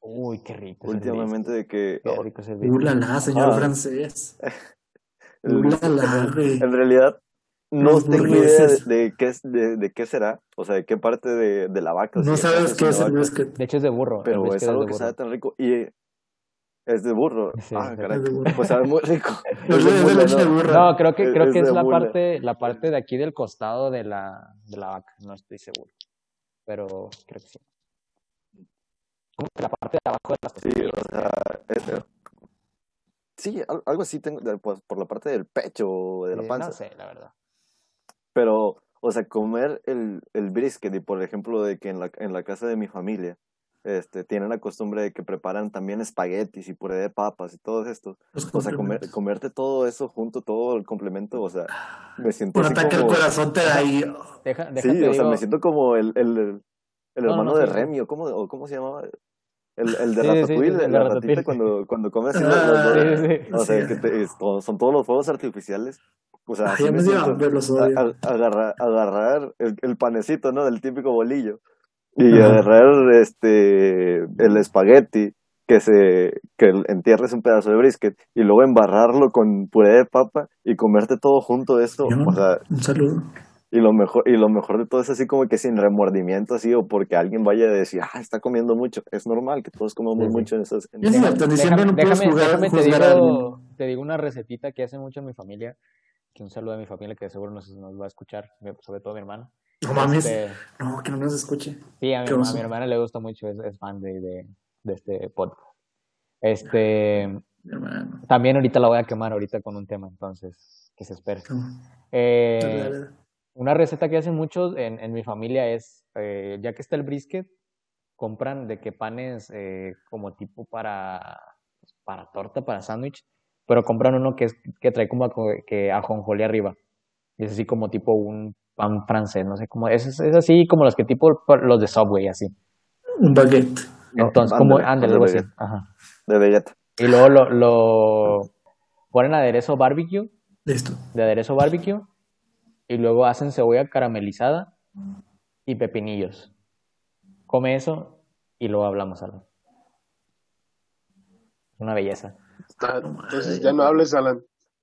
Uy, qué rico. es el Últimamente de que. Qué rico es el brisket. Uh, la, la, señor Ah. francés. en- realidad, no Los tengo idea de, qué, es- de, de qué será. O sea, de qué parte de, de la vaca. No si sabes qué es el brisket. De hecho es de burro. Pero es algo que burro. sabe tan rico. Y Es de burro. Sí, ah, sí. caray. Es burro. Pues sabe muy rico. Es Es de- es leche de ¿no? burra. No, creo que, Es- creo que es es de la parte, la parte de aquí del costado de la, de la vaca, no estoy seguro. Pero creo que sí. Como que la parte de abajo de las Sí, costillas. o sea, es- sí, al- algo así tengo, de- pues, por la parte del pecho o de la panza. No sé, la verdad. Pero, o sea, comer el, el brisket, y por ejemplo, de que en la, en la casa de mi familia, este, tienen la costumbre de que preparan también espaguetis y puré de papas y todo esto. Los O sea, comer, comerte todo eso junto, todo el complemento, o sea, me siento Un ataque al corazón te da ahí. Deja, Sí, o sea, me siento como el, el, el, el No, hermano no, de sí. Remy, o cómo, o cómo se llamaba, el, el de Sí, sí, sí, Ratatouille, el de la Ratatouille. ratita cuando, cuando come así Ah, los, los dos. Sí, sí. O sea, Sí. que te- es- todo- son todos los fuegos artificiales. O sea, me me los A- agarrar, agarrar el, el panecito, ¿no? Del típico bolillo. Y Ajá. agarrar este el espagueti, que se que entierres un pedazo de brisket, y luego embarrarlo con puré de papa y comerte todo junto esto. Yo no. O sea, Un saludo. Y lo mejor, y lo mejor de todo es así como que sin remordimiento, así, o porque alguien vaya a decir, ah, está comiendo mucho. Es normal que todos comamos Sí, mucho en esas. en esas- no puedes déjame, jugar, déjame te, a digo, te digo una recetita que hace mucho en mi familia, que un saludo a mi familia que seguro nos, nos va a escuchar, sobre todo mi hermana. No mames. Este, No, que no nos escuche. sí, a mi, a mi hermana le gusta mucho, es, es fan de, de, de este podcast. Este, Mi hermano. también ahorita la voy a quemar ahorita con un tema, entonces, que se espere. Eh. Una receta que hacen muchos en, en mi familia es, eh, ya que está el brisket, compran de que panes eh, como tipo para, para torta, para sándwich, pero compran uno que, es, que trae como ajo- que ajonjolí arriba. Y es así como tipo un pan francés, no sé cómo, es, es así como los que tipo los de Subway, así. Un baguette. No, Entonces, como, ándale, algo así. Ajá. De Vegeta. Y luego lo, lo ponen aderezo barbecue Listo. de aderezo barbecue y luego hacen cebolla caramelizada y pepinillos. Come eso y luego hablamos algo. Una belleza. Está- Entonces ya no hables, Alan.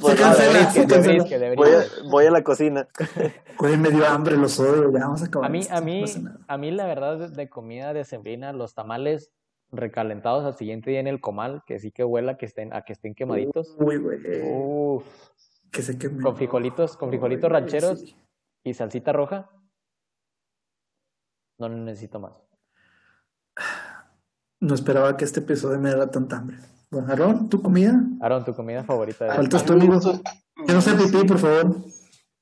Voy a, voy a la cocina. Güey, me dio hambre, los odio. Ya vamos a acabar. A mí, a mí, a mí la verdad de, de comida de sembrina, los tamales recalentados al siguiente día en el comal, que sí que huela que estén, a que estén quemaditos. Uy, güey. Uf, Que se queme. con frijolitos, con frijolitos rancheros sí. y salsita roja. No necesito más. No esperaba que este episodio me diera tanta hambre. Bueno, Aarón, ¿tu comida? Aaron, tu comida favorita de Faltas me amigo. gusta- Que no sea pipí, por favor.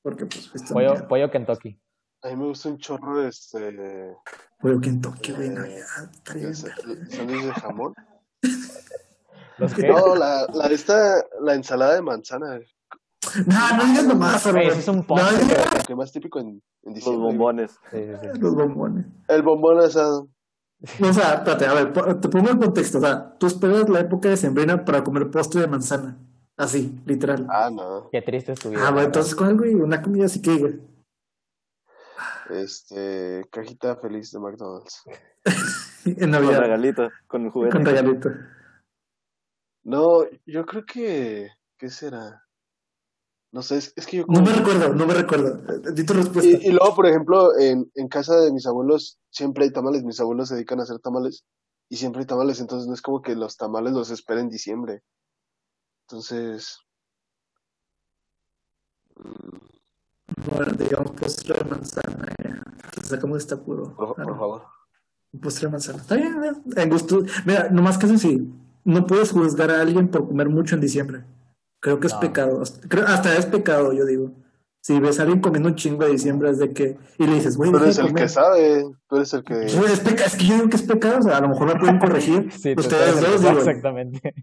Porque, pues, fuiste pollo, mierda. pollo Kentucky. A mí me gusta un chorro este Pollo Kentucky, güey. No, ya, de jamón. ¿Los qué? No, la, la de esta, la ensalada de manzana, No, no digas nomás. Ese es un No lo que más típico en, en Los diciembre. bombones. Sí, sí, sí. los bombones. El bombón asado. O sea, espérate, a ver, te pongo el contexto. O sea, tú esperas la época de sembrina para comer postre de manzana. Así, literal. Ah, no. Qué triste es tu vida. Ah, bueno, entonces, ¿cuál, güey? Una comida así que, güey. Este, cajita feliz de McDonald's. En Con Navidad. regalito, con juguete. Con regalito. No, yo creo que, ¿qué será? No sé, es, es que yo No como me recuerdo, no me recuerdo. Eh, Di tu respuesta. Y, y luego, por ejemplo, en, en casa de mis abuelos siempre hay tamales, mis abuelos se dedican a hacer tamales y siempre hay tamales, entonces no es como que los tamales los esperen en diciembre. Entonces, Bueno, digamos postre de manzana. Te sacamos de este apuro. por, por no. favor. Un postre de manzana. Está bien, eh, en gusto. Mira, nomás que eso sí, no puedes juzgar a alguien por comer mucho en diciembre. Creo que es pecado. Hasta, creo- hasta es pecado, yo digo. Si ves a alguien comiendo un chingo de diciembre, es de que. Y le dices, güey, Tú eres de el comer. que sabe, tú eres el que... Es, peca- es que yo digo que es pecado, o sea, a lo mejor me pueden corregir. Sí, Ustedes dos, digo. Exactamente.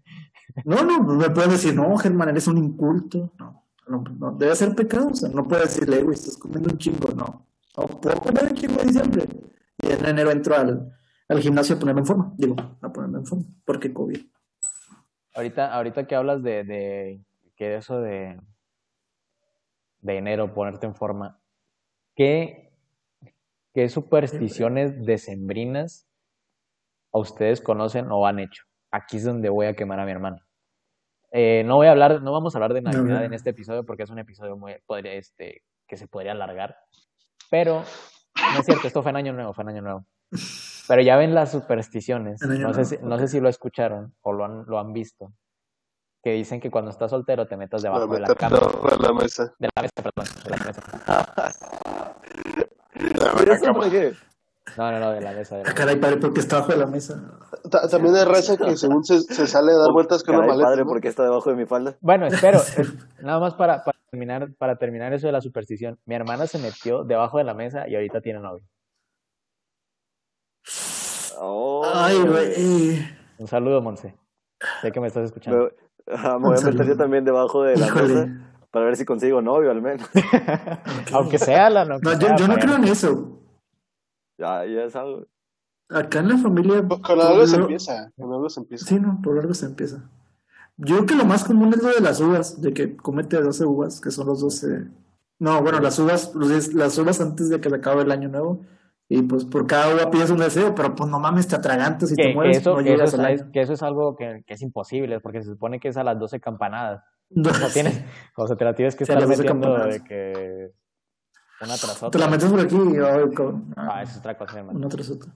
No, no, me pueden decir, no, Germán, eres un inculto. No, no, no, debe ser pecado, o sea, no puedes decirle, güey, estás comiendo un chingo, no. No puedo comer un chingo en diciembre. Y en enero entro al, al gimnasio a ponerme en forma, digo, a ponerme en forma, porque COVID. Ahorita, ahorita que hablas de, de que eso de, de enero, ponerte en forma, ¿qué, qué supersticiones decembrinas a ustedes conocen o han hecho? Aquí es donde voy a quemar a mi hermano. Eh, no voy a hablar, no vamos a hablar de Navidad no. en este episodio porque es un episodio muy, podría, este, que se podría alargar. Pero, no es cierto, esto fue en Año Nuevo, fue en Año Nuevo. Pero ya ven las supersticiones. No sé, si, no sé si lo escucharon o lo han, lo han visto. Que dicen que cuando estás soltero te metas debajo de la cama. debajo de la mesa. De la mesa, perdón. de la mesa. ¿Y eso por qué? No, no, no, de la mesa. De la Ah, caray, padre, porque está abajo de la mesa. Ta- También hay raza que según se, se sale a dar vueltas con una Caray, maleta. padre, ¿no? ¿por qué está debajo de mi falda? Bueno, espero. es- nada más para, para, terminar, para terminar eso de la superstición. Mi hermana se metió debajo de la mesa y ahorita tiene novio. Oh, Ay, güey. Un saludo, Monse. Sé que me estás escuchando. Me voy a meter yo también debajo de la Híjole. mesa para ver si consigo novio al menos. Aunque sea la no. No, yo, yo no creo en eso. ya, ya es algo. Acá en la familia. Con con algo se lo- empieza. Con algo se empieza. Sí, no, por algo se empieza. Yo creo que lo más común es lo de las uvas, de que comete 12 uvas, que son los 12. No, bueno, las uvas, las uvas antes de que se acabe el año nuevo. Y pues por cada uva pides un deseo, pero pues no mames, te atragantas y Que, te que mueres. eso, no que, eso es, que eso algo que, que es imposible, porque se supone que es a las 12 campanadas. No, O tienes, o sea, te la tienes que estar las 12 metiendo campanadas. de que una tras Te otra. la metes por aquí y ay, con- Ah, eso es otra cosa, hermano. una tras otra.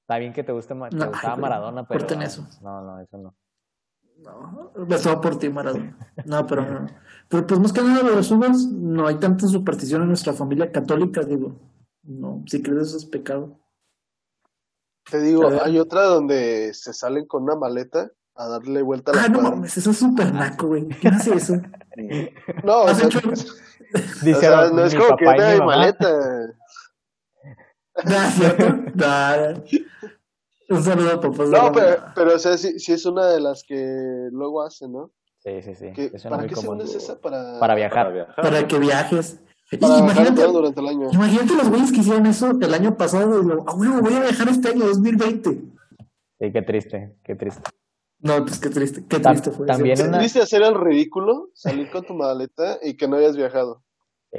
Está bien que te guste te No, gustaba Maradona, pero corten eso. no, no, eso no. No, besó por ti, Maradona. No, pero no. Pero pues más que nada de las uvas, no hay tanta superstición en nuestra familia católica, digo. No, si crees eso es pecado. Te digo, hay otra donde se salen con una maleta a darle vuelta a la Ah, no cuadra. mames, eso es súper naco, güey. ¿Quién hace eso? No, o ¿Has sea, hecho? o Dice, sea, no es como que mamá. maleta. ¿No es cierto? No. Un saludo a papás de No, pero, pero o sea, sí, sí es una de las que luego hacen, ¿no? Sí, sí, sí. Que- ¿Para qué según es esa? Para, Para viajar. Para viajar. Para que viajes. Imagínate, todo durante el año. imagínate los güeyes que hicieron eso el año pasado. Y ah, bueno, voy a viajar este año 2020. Sí, qué triste, qué triste. No, pues qué triste, qué triste fue. también eso. ¿Es una- triste hacer el ridículo? Salir con tu maleta y que no hayas viajado.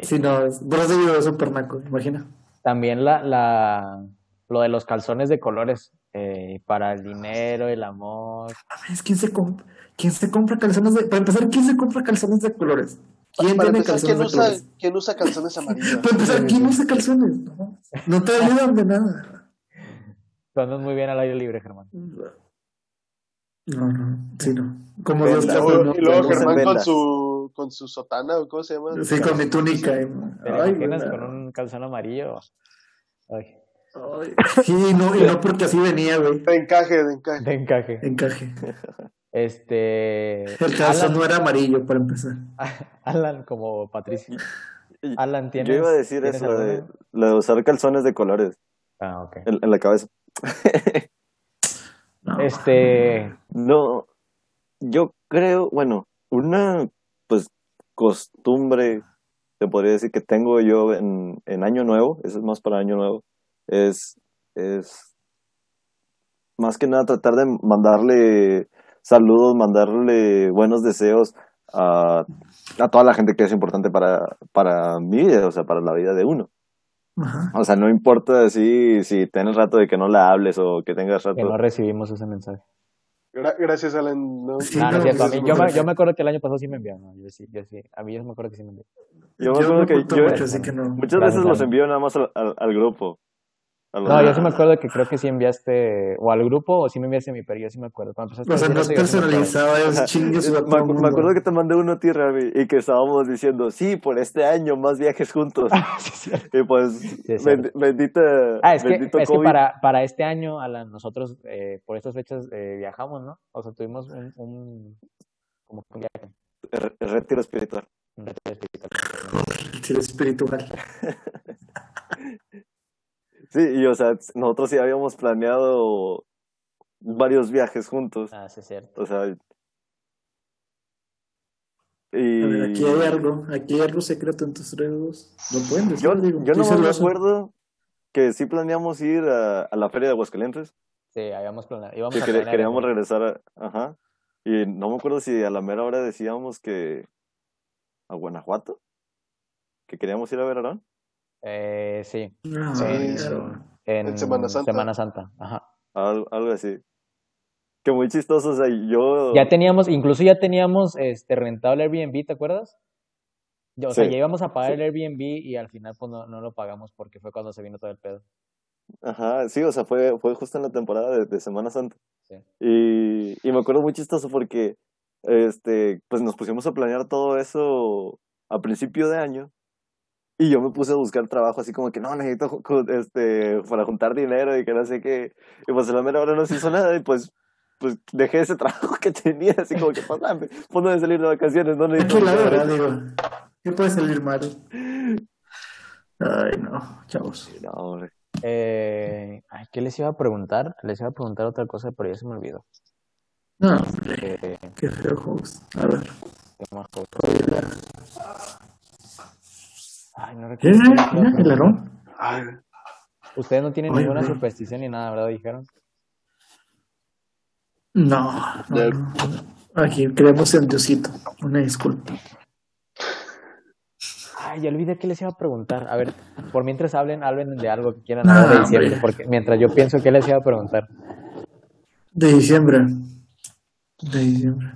Sí, no, es, por eso digo, es súper naco, imagina. También la, la, lo de los calzones de colores eh, para el dinero, el amor. Es ¿quién se, comp- ¿quién se compra calzones de... Para empezar, ¿quién se compra calzones de colores? ¿Quién Para tiene empezar, calzones ¿quién de usa, colores? ¿quién usa calzones amarillos? Para empezar, ¿quién usa calzones? No, no te ayudan de nada. Tú andas muy bien al aire libre, Germán. No, no, sí, no. Como Y Dios ¿no? y luego Germán con su, con su sotana, ¿o ¿cómo se llama? Sí, con mi túnica. y- ¿Te Ay, con un calzón amarillo? Ay, ay. Sí, no, y no porque así venía, güey. De encaje, de encaje. de encaje. Encaje. Este. El calzón Alan, no era amarillo, para empezar. Alan, como Patricio. Alan, ¿tienes. Yo iba a decir ¿tienes eso, lo de, lo de usar calzones de colores Ah, ok. en, en la cabeza. No, Este. No, yo creo, bueno, una pues costumbre, te podría decir que tengo yo en, en Año Nuevo, eso es más para Año Nuevo, es, es más que nada tratar de mandarle saludos, mandarle buenos deseos a, a toda la gente que es importante para, para mí, o sea, para la vida de uno. Ajá. O sea, no importa si, si tienes rato de que no la hables o que tengas rato. Que no recibimos ese mensaje. Gra- gracias, Alan. No, Sí, Ah, no, no, es cierto. A mí, yo, me, yo me acuerdo que el año pasado sí me enviaron. ¿no? Yo sí, yo sí. A mí yo me acuerdo que sí me enviaron. Yo me acuerdo que yo- mucho, así que no. Muchas Gracias, veces los envío nada más al, al- al grupo. A No, yo sí me acuerdo que creo que sí enviaste o al grupo o sí me enviaste a mi, pero yo sí me acuerdo. Cuando empezaste O a sea, no es sí personalizado, es chingues a me, acu- acuerdo que te mandé uno a ti, y que estábamos diciendo, sí, por este año, más viajes juntos. Sí, y pues, es bendi- bendita, Ah, es que, es para, para este año, Alan, nosotros eh, por estas fechas eh, viajamos, ¿no? O sea, tuvimos un, un como un viaje, El- el retiro espiritual. un retiro espiritual. Sí, espiritual. Sí, y o sea, nosotros sí habíamos planeado varios viajes juntos. Ah, sí, es cierto. O sea, A ver, y aquí hay algo, aquí hay algo secreto en tus dedos. Lo pueden decir, yo, digo. yo sí no me acuerdo que sí planeamos ir a, a la feria de Aguascalientes. Sí, habíamos planeado. Íbamos que a planear queríamos eso. regresar a, ajá y no me acuerdo si a la mera hora decíamos que a Guanajuato que queríamos ir a ver a Aarón Eh, sí, no. en, En Semana Santa. Semana Santa, Ajá. algo, algo así que muy chistoso o sea yo Ya teníamos, incluso ya teníamos este rentado el Airbnb, ¿te acuerdas? O sea, ya íbamos a pagar sí. el Airbnb y al final pues no, no lo pagamos porque fue cuando se vino todo el pedo. Ajá, sí, o sea, fue, fue justo en la temporada de, de Semana Santa. Sí. Y, y me acuerdo muy chistoso porque, este, pues nos pusimos a planear todo eso a principio de año. Y yo me puse a buscar trabajo así como que no, necesito este, para juntar dinero y que no sé qué. Y pues a la mera hora no se hizo nada y pues, pues dejé ese trabajo que tenía así como que, pues, dame, pues no de salir de vacaciones, no necesito Aquí la dinero". verdad, digo, ¿qué puede salir mal? Ay, no, chavos. No, hombre. Eh, ¿qué les iba a preguntar? Les iba a preguntar otra cosa, pero ya se me olvidó. No, hombre, Eh, qué feo, host. A ver, ¿qué más cosa? Ay, no ¿qué? recuerdo. qué les iba a ¿Mira el preguntar. Aarón? Ay, Ustedes no tienen Oye, ninguna superstición ni nada, ¿verdad? Dijeron. No, no. Aquí creemos en Diosito. Una disculpa. Ay, ya olvidé qué les iba a preguntar. A ver, por mientras hablen, hablen de algo que quieran hablar de diciembre, hombre. porque mientras yo pienso qué les iba a preguntar. De diciembre. De diciembre.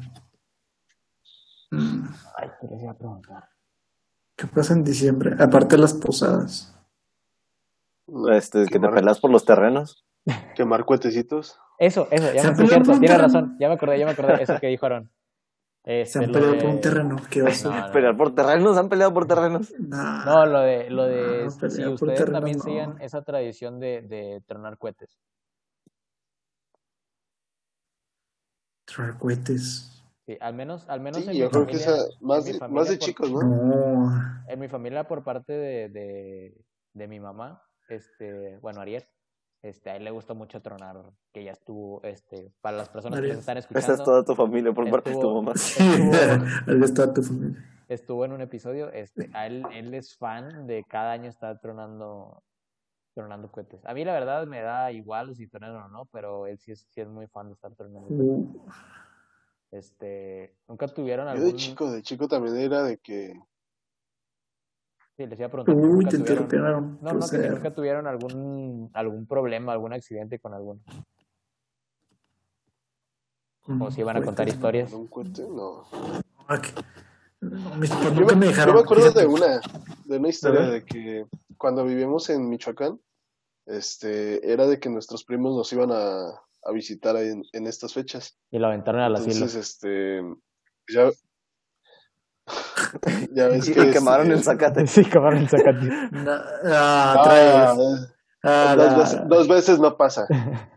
Ay, qué les iba a preguntar. ¿Qué pasa en diciembre? Aparte de las posadas. Este, que te peleas por los terrenos. Quemar cuetecitos. Eso, eso, ya Se me han cierto, terreno. razón, ya me acordé, ya me acordé, eso que dijo Aaron. Se Este, han lo peleado de- por un terreno. ¿Qué oso? No, no, Pelear por terrenos, han peleado por terrenos. No, lo de, lo de No, si ustedes terreno, también no. siguen esa tradición de, de tronar cohetes. Traer cohetes. Sí, al menos, al menos Sí, en mi yo creo que familia, esa, más, mi de, familia más de por- chicos, ¿no? En mi familia por parte de, de, de mi mamá, este, bueno, Ariel, este, a él le gusta mucho tronar, que ya estuvo, este, para las personas que nos están Esa escuchando, es toda tu familia por parte de tu Estuvo- mamá. Sí, Estuvo- ahí está tu familia. estuvo en un episodio, este, a él, él es fan de cada año estar tronando, tronando cohetes. A mí la verdad me da igual si tronan o no, pero él sí es, sí es muy fan de estar tronando cohetes. Este, nunca tuvieron Yo algún, de chico, de chico también era de que sí, les iba a preguntar, Uy, nunca te interrumpieron. no, no, que si nunca tuvieron algún, algún problema, algún accidente con alguno, o si iban a contar historias. un no. Ah, mis papás Yo nunca me, me yo dejaron. me acuerdo fíjate. de una, de una historia de que cuando vivíamos en Michoacán, este, era de que nuestros primos nos iban a, a visitar en, en estas fechas. Y lo aventaron al asilo. Entonces, este, ya, ya ves Y que quemaron este, el zacate. Sí, acabaron el zacate. No, ah, Ah. Ah, dos, la- veces, dos veces no pasa.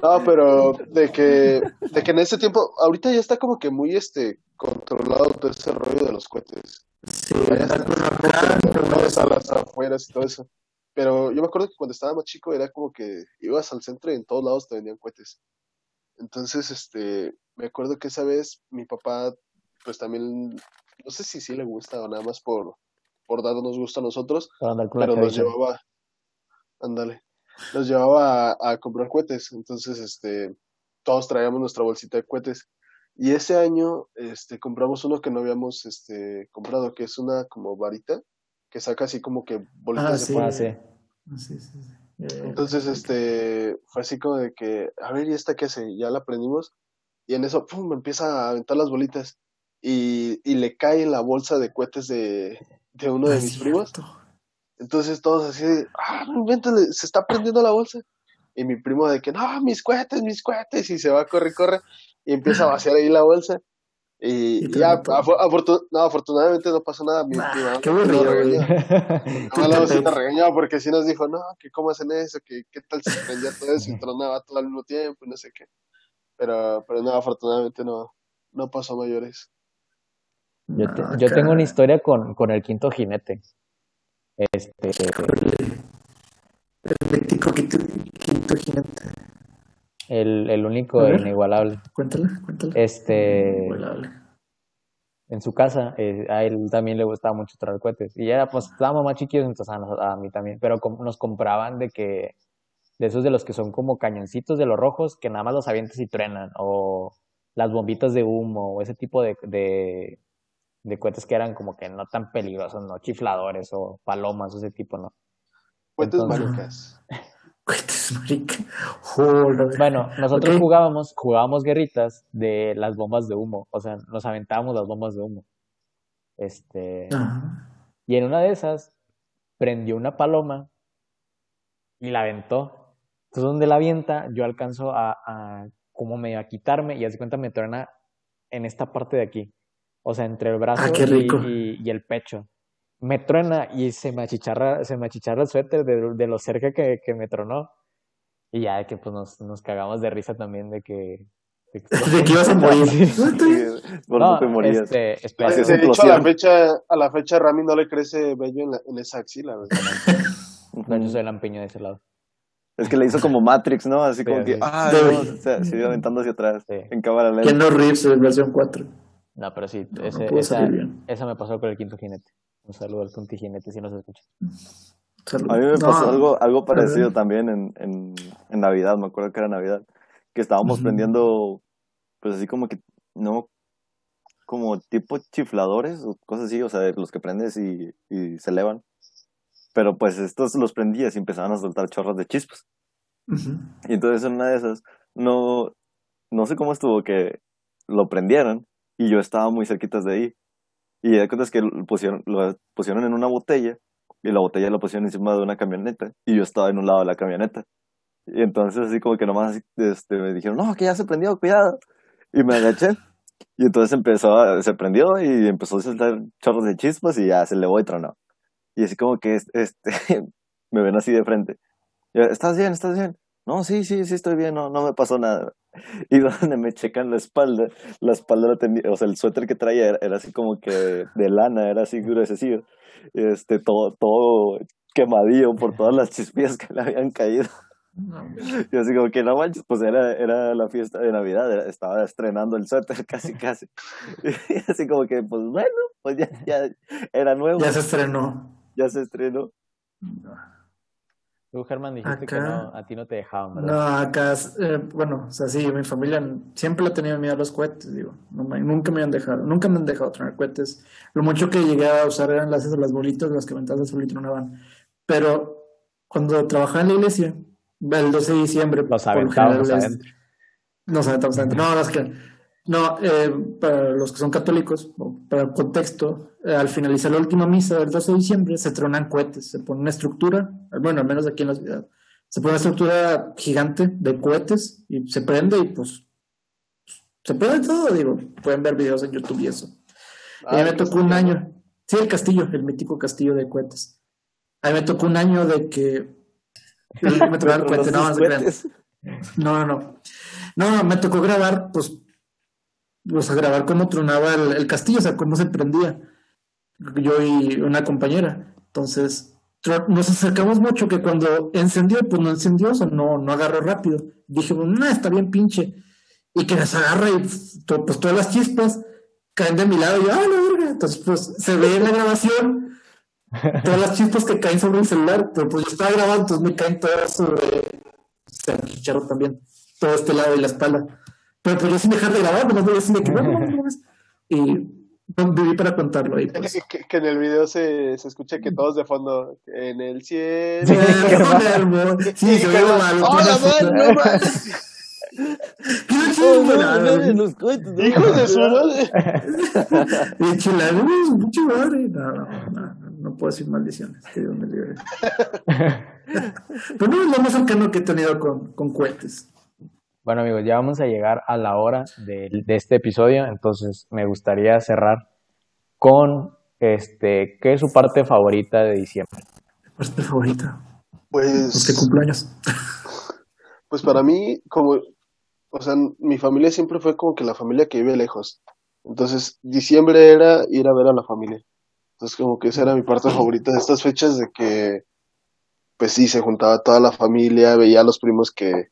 No, pero de que, de que en ese tiempo, ahorita ya está como que muy este controlado todo ese rollo de los cohetes. Sí, Ya está controlados a las afueras y todo eso. Pero yo me acuerdo que cuando estaba más chico era como que ibas al centro y en todos lados te vendían cohetes. Entonces, este, me acuerdo que esa vez mi papá, pues también, no sé si sí le gusta o nada más por, por darnos gusto a nosotros, pero nos llevaba, ándale, nos llevaba a, a comprar cohetes. Entonces, este, todos traíamos nuestra bolsita de cohetes. Y ese año, este, compramos uno que no habíamos, este, comprado, que es una como varita, que saca así como que bolitas Ah, de sí. fuego. Ah, sí. Sí, sí, sí. Eh, Entonces, este, fue así como de que, a ver, ¿y esta qué hace? Ya la prendimos, y en eso, pum, me empieza a aventar las bolitas, y, y le cae en la bolsa de cohetes de, de uno no de es mis primos. Entonces todos así de, ah, no inventes, le- se está prendiendo la bolsa. Y mi primo de que, no, mis cohetes, mis cohetes, y se va, corre, corre, y empieza a vaciar ahí la bolsa. Y, ya, mató. afo- afortu- no, afortunadamente no pasó nada. Mi, Ah, mi mamá qué aburrido, nos regañó porque sí nos dijo, no, que cómo hacen eso, que qué tal si prendía todo eso y tronaba todo al mismo tiempo, y no sé qué. Pero, pero no, afortunadamente no, no pasó a mayores. Yo, te- No, yo tengo una historia con, con el quinto jinete. Este, El mítico quinto, quinto jinete. El, el único e ver. inigualable. Cuéntala, cuéntala. Este, Inigualable. en su casa, eh, a él también le gustaba mucho traer cohetes. Y era, pues, estábamos más chiquillos, entonces a, nos- a mí también. Pero com- nos compraban de que, de esos de los que son como cañoncitos de los rojos, que nada más los avientas y truenan. O las bombitas de humo, o ese tipo de, de, de cohetes que eran como que no tan peligrosos, ¿no? Chifladores o palomas, ese tipo, ¿no? Cohetes Entonces- Joder. Bueno, nosotros jugábamos, jugábamos guerritas de las bombas de humo, o sea, nos aventábamos las bombas de humo. Este, Ajá. y en una de esas prendió una paloma y la aventó. Entonces, donde la avienta, yo alcanzo a, a como medio a quitarme y hace cuenta me truena en esta parte de aquí. O sea, entre el brazo Ah, y el pecho. Me truena y se me achicharra, se me achicharra el suéter de, de lo cerca que, que me tronó. Y ya de que pues nos, nos cagamos de risa también de que... de que- De que ibas a morir. Sí. Por No, eso te morías. este, espera, De hecho, a la fecha, a la fecha Rami no le crece vello en, la- en esa axila. no, yo soy el lampiño de ese lado. Es que le hizo como Matrix, ¿no? Así Sí, como que, sí. ah, Sí. no, o sea, se iba aventando hacia atrás, Sí. en cámara lenta. Keanu Reeves en versión 4. No, pero sí, No, ese- no esa, esa me pasó con el quinto jinete. Un saludo al quinto jinete si nos escucha. A mí me No, pasó algo, algo parecido también en, en, en Navidad, me acuerdo que era Navidad, que estábamos prendiendo, pues así como que, no, como tipo chifladores o cosas así, o sea, los que prendes y, y se elevan. Pero pues estos los prendías y empezaban a soltar chorros de chispas. Y entonces en una de esas, no, no sé cómo estuvo que lo prendieron y yo estaba muy cerquitas de ahí. Y de cuenta es que lo pusieron, lo pusieron en una botella y la botella la pusieron encima de una camioneta y yo estaba en un lado de la camioneta. Y entonces así como que nomás este, me dijeron, no, que ya se prendió, cuidado. Y me agaché. Y entonces empezó, se prendió y empezó a soltar chorros de chispas y ya se elevó y tronó. Y así como que este, me ven así de frente. Yo, ¿Estás bien? ¿Estás bien? No, sí, sí, sí estoy bien, no, no me pasó nada. Y donde me checan la espalda, la espalda la tenía, o sea, el suéter que traía era, era así como que de lana, era así gruesecillo. Este, todo, todo quemadillo por todas las chispillas que le habían caído. No, Y así como que no manches, pues era, era la fiesta de Navidad, era- estaba estrenando el suéter casi, casi. Y así como que, pues bueno, pues ya, ya era nuevo, ya se estrenó. ya se estrenó. Tú, Germán, dijiste que Acá- no, a ti no te dejaban, No, ¿verdad? acá, eh, bueno, o sea, sí, mi familia siempre le ha tenido miedo a los cohetes, digo, no nunca me han dejado, nunca me han dejado tronar cohetes. Lo mucho que llegué a usar eran las, las bolitas, las que aventabas al sol y tronaban. Pero cuando trabajaba en la iglesia, el 12 de diciembre, Los es- adentro. Nos aventamos adentro. No, no es que. No, eh, para los que son católicos, para el contexto, eh, al finalizar la última misa del 12 de diciembre se tronan cohetes, se pone una estructura, bueno, al menos aquí en la ciudad, se pone una estructura gigante de cohetes y se prende y pues se prende todo, digo, pueden ver videos en YouTube y eso. A mí Ah, me el tocó un año, sí, el castillo, el mítico castillo de cohetes. A mí me tocó un año de que me el cohete, no. No, no, no. No, me tocó grabar, pues, pues a grabar cómo tronaba el, el castillo, o sea, cómo se prendía. Yo y una compañera. Entonces, nos acercamos mucho que cuando encendió, pues no encendió, o sea, no, no agarró rápido. Dije, no, está bien pinche. Y que nos agarra y pues todas las chispas caen de mi lado y yo, ¡ah, la verga! Entonces, pues se ve en la grabación todas las chispas que caen sobre el celular, pero pues yo estaba grabando, entonces me caen todas sobre se achicharró también todo este lado y la espalda. Pero pues yo sin dejar de grabar, nomás voy así de que no, no, Y no, viví para contarlo ahí, pues. Que, en el video se, se escucha que todos de fondo, en el cielo. Sí. Sí, se ve mal. ¡Hola, man! ¡No no, ¡Hijos de su madre! Pinche madre. No, no, no, no puedo decir maldiciones. Que Dios me libre. Pero no es lo más cercano que he tenido con, con cohetes. Bueno, amigos, ya vamos a llegar a la hora de, de este episodio, entonces me gustaría cerrar con este, ¿qué es su parte favorita de diciembre? Parte favorita. Pues qué Pues, cumpleaños. pues para mí, como, o sea, mi familia siempre fue como que la familia que vive lejos. Entonces, diciembre era ir a ver a la familia. Entonces, como que esa era mi parte favorita de estas fechas de que, pues sí, se juntaba toda la familia, veía a los primos que,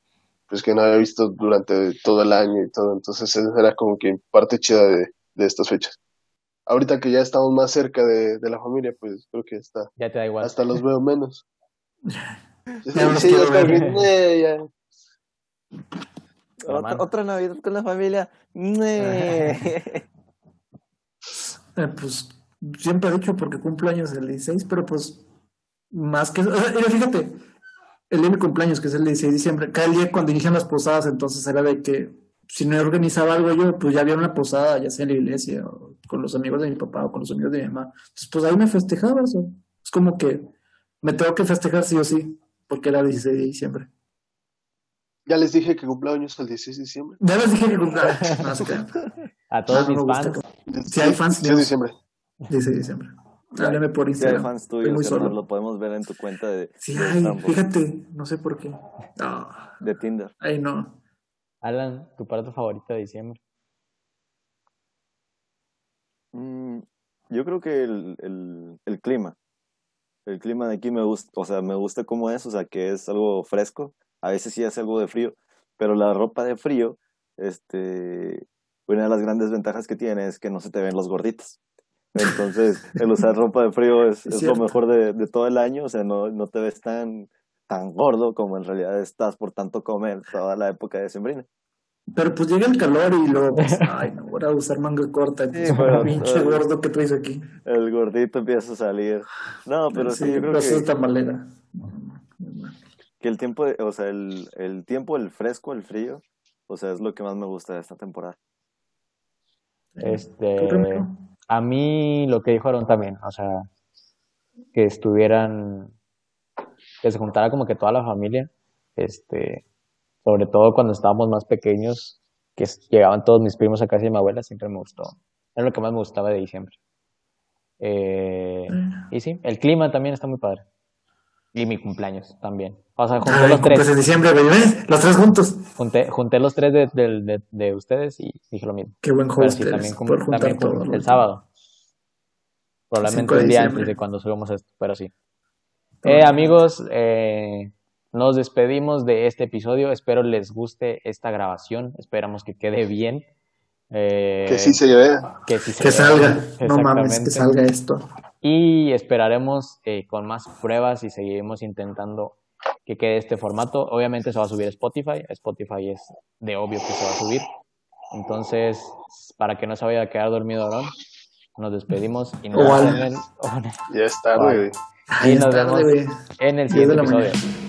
pues que no había visto durante todo el año y todo. Entonces, esa era como que parte chida de, de estas fechas. Ahorita que ya estamos más cerca de, de la familia, pues creo que está, Ya te da igual. hasta los veo menos. Ya Sí, eh, ya. Otra, Navidad con la familia. Eh, pues siempre he dicho porque cumpleaños el 16, pero pues más que... o sea, mira, fíjate, el día de mi cumpleaños, que es el 16 de diciembre, cada día cuando inician las posadas, entonces era de que si no organizaba algo yo, pues ya había una posada, ya sea en la iglesia, o con los amigos de mi papá, o con los amigos de mi mamá. Entonces, pues ahí me festejaba, o sea, es como que me tengo que festejar sí o sí. porque era 16 de diciembre. Ya les dije que cumpleaños el 16 de diciembre. Ya les dije que cumpleaños. No. A todos No, mis fans. Si hay fans 16 de diciembre. 16 de diciembre. Háblame por Si Instagram. fans tuyos, muy solo. lo podemos ver en tu cuenta de, Sí, de ay, fíjate, no sé por qué. No, de Tinder. ay, no. Alan, tu parte favorita de diciembre. Mm, yo creo que el, el, el clima. El clima de aquí me gusta, o sea, me gusta cómo es, o sea, que es algo fresco. A veces sí hace algo de frío, pero la ropa de frío, este, una de las grandes ventajas que tiene es que no se te ven los gorditos. Entonces, el usar ropa de frío es, Es es lo mejor de, de todo el año, o sea, no, no te ves tan, tan gordo como en realidad estás por tanto comer toda la época de sembrina. Pero pues llega el calor y luego, pues, ay, no, voy a usar manga corta. Sí, pero- pinche gordo que traes aquí. El gordito empieza a salir. No, pero sí, yo creo pues, que... es tamalera. que el tiempo, o sea, el, el tiempo, el fresco, el frío, o sea, es lo que más me gusta de esta temporada. Este. A mí lo que dijo Aaron también, o sea, que estuvieran, que se juntara como que toda la familia, este, sobre todo cuando estábamos más pequeños, que llegaban todos mis primos a casa de mi abuela, siempre me gustó. Era lo que más me gustaba de diciembre. Eh, y sí, el clima también está muy padre. Y mi cumpleaños también. O sea, junté Ay, los tres, en diciembre. ¿ves? Los tres juntos. junté, junté los tres de, del- de- de ustedes y dije lo mismo. Qué buen Pero host sí, también, cum- por juntar también cum- todo. el sábado. Probablemente 5 de un día antes de cuando subamos esto, pero sí. Eh, amigos, eh, nos despedimos de este episodio. Espero les guste esta grabación. Esperamos que quede bien. Eh, Que sí se vea. que sí se Que vea. salga. No mames, que salga esto. Y esperaremos eh, con más pruebas y seguiremos intentando que quede este formato. Obviamente se va a subir a Spotify. Spotify es de obvio que se va a subir. Entonces, para que no se vaya a quedar dormido Aaron, nos despedimos y nos vemos Alan. en el- Ya está, güey. y nos vemos en el 10 de siguiente episodio. mañana.